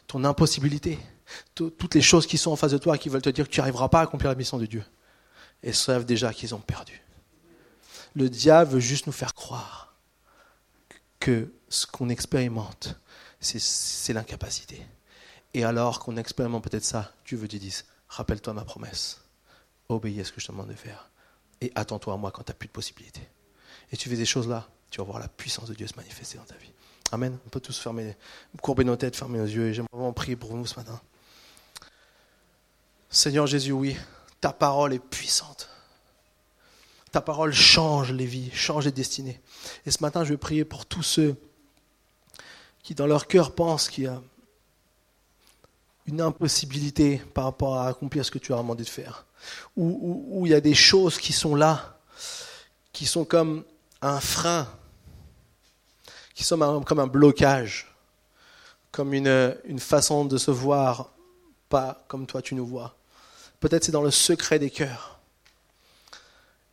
ton impossibilité, toutes les choses qui sont en face de toi et qui veulent te dire que tu n'arriveras pas à accomplir la mission de Dieu, et savent déjà qu'ils ont perdu. Le diable veut juste nous faire croire que ce qu'on expérimente, c'est l'incapacité. Et alors qu'on expérimente peut-être ça, Dieu veut te dire, rappelle-toi ma promesse, obéis à ce que je te demande de faire, et attends-toi à moi quand tu n'as plus de possibilités. Et tu fais des choses là, tu vas voir la puissance de Dieu se manifester dans ta vie. Amen. On peut tous fermer, courber nos têtes, fermer nos yeux. Et j'aimerais vraiment prier pour nous ce matin. Seigneur Jésus, oui, ta parole est puissante. Ta parole change les vies, change les destinées. Et ce matin, je veux prier pour tous ceux qui, dans leur cœur, pensent qu'il y a une impossibilité par rapport à accomplir ce que tu as demandé de faire. Ou, il y a des choses qui sont là, qui sont comme un frein qui sont comme un blocage, comme une, une façon de se voir pas comme toi tu nous vois. Peut-être c'est dans le secret des cœurs.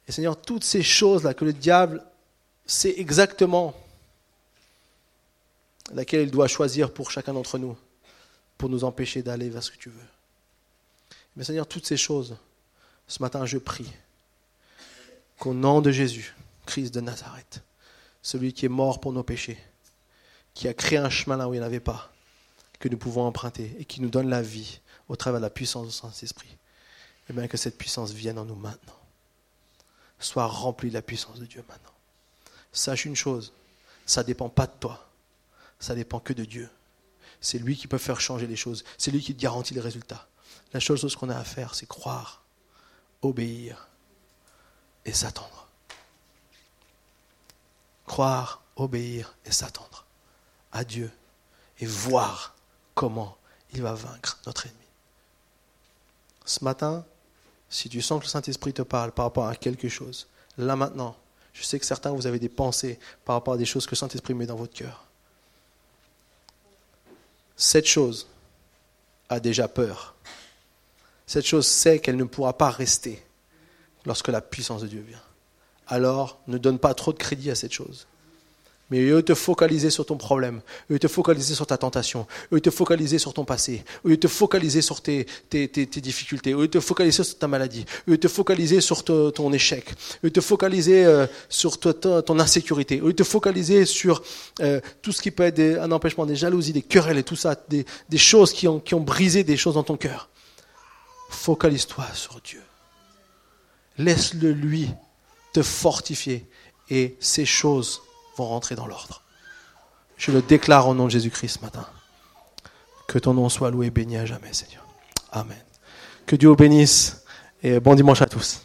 Et Seigneur, toutes ces choses-là que le diable sait exactement laquelle il doit choisir pour chacun d'entre nous, pour nous empêcher d'aller vers ce que tu veux. Mais Seigneur, toutes ces choses, ce matin, je prie qu'au nom de Jésus, Christ de Nazareth, celui qui est mort pour nos péchés, qui a créé un chemin là où il n'y en avait pas, que nous pouvons emprunter et qui nous donne la vie au travers de la puissance du Saint-Esprit. Eh bien, que cette puissance vienne en nous maintenant. Sois rempli de la puissance de Dieu maintenant. Sache une chose, ça ne dépend pas de toi, ça dépend que de Dieu. C'est lui qui peut faire changer les choses, c'est lui qui garantit les résultats. La seule chose qu'on a à faire, c'est croire, obéir et s'attendre. Croire, obéir et s'attendre à Dieu et voir comment il va vaincre notre ennemi. Ce matin, si tu sens que le Saint-Esprit te parle par rapport à quelque chose, là maintenant, je sais que certains, vous avez des pensées par rapport à des choses que le Saint-Esprit met dans votre cœur. Cette chose a déjà peur. Cette chose sait qu'elle ne pourra pas rester lorsque la puissance de Dieu vient. Alors, ne donne pas trop de crédit à cette chose. Mais au te focaliser sur ton problème, au te focaliser sur ta tentation, au te focaliser sur ton passé, au te focaliser sur tes, difficultés, au te focaliser sur ta maladie, au te focaliser sur ton échec, au te focaliser sur ton insécurité, au te focaliser sur tout ce qui peut être un empêchement, des jalousies, des querelles et tout ça, des, choses qui ont, qui ont brisé des choses dans ton cœur. Focalise-toi sur Dieu. Laisse-le lui te fortifier et ces choses vont rentrer dans l'ordre. Je le déclare au nom de Jésus-Christ ce matin. Que ton nom soit loué et béni à jamais, Seigneur. Amen. Que Dieu vous bénisse et bon dimanche à tous.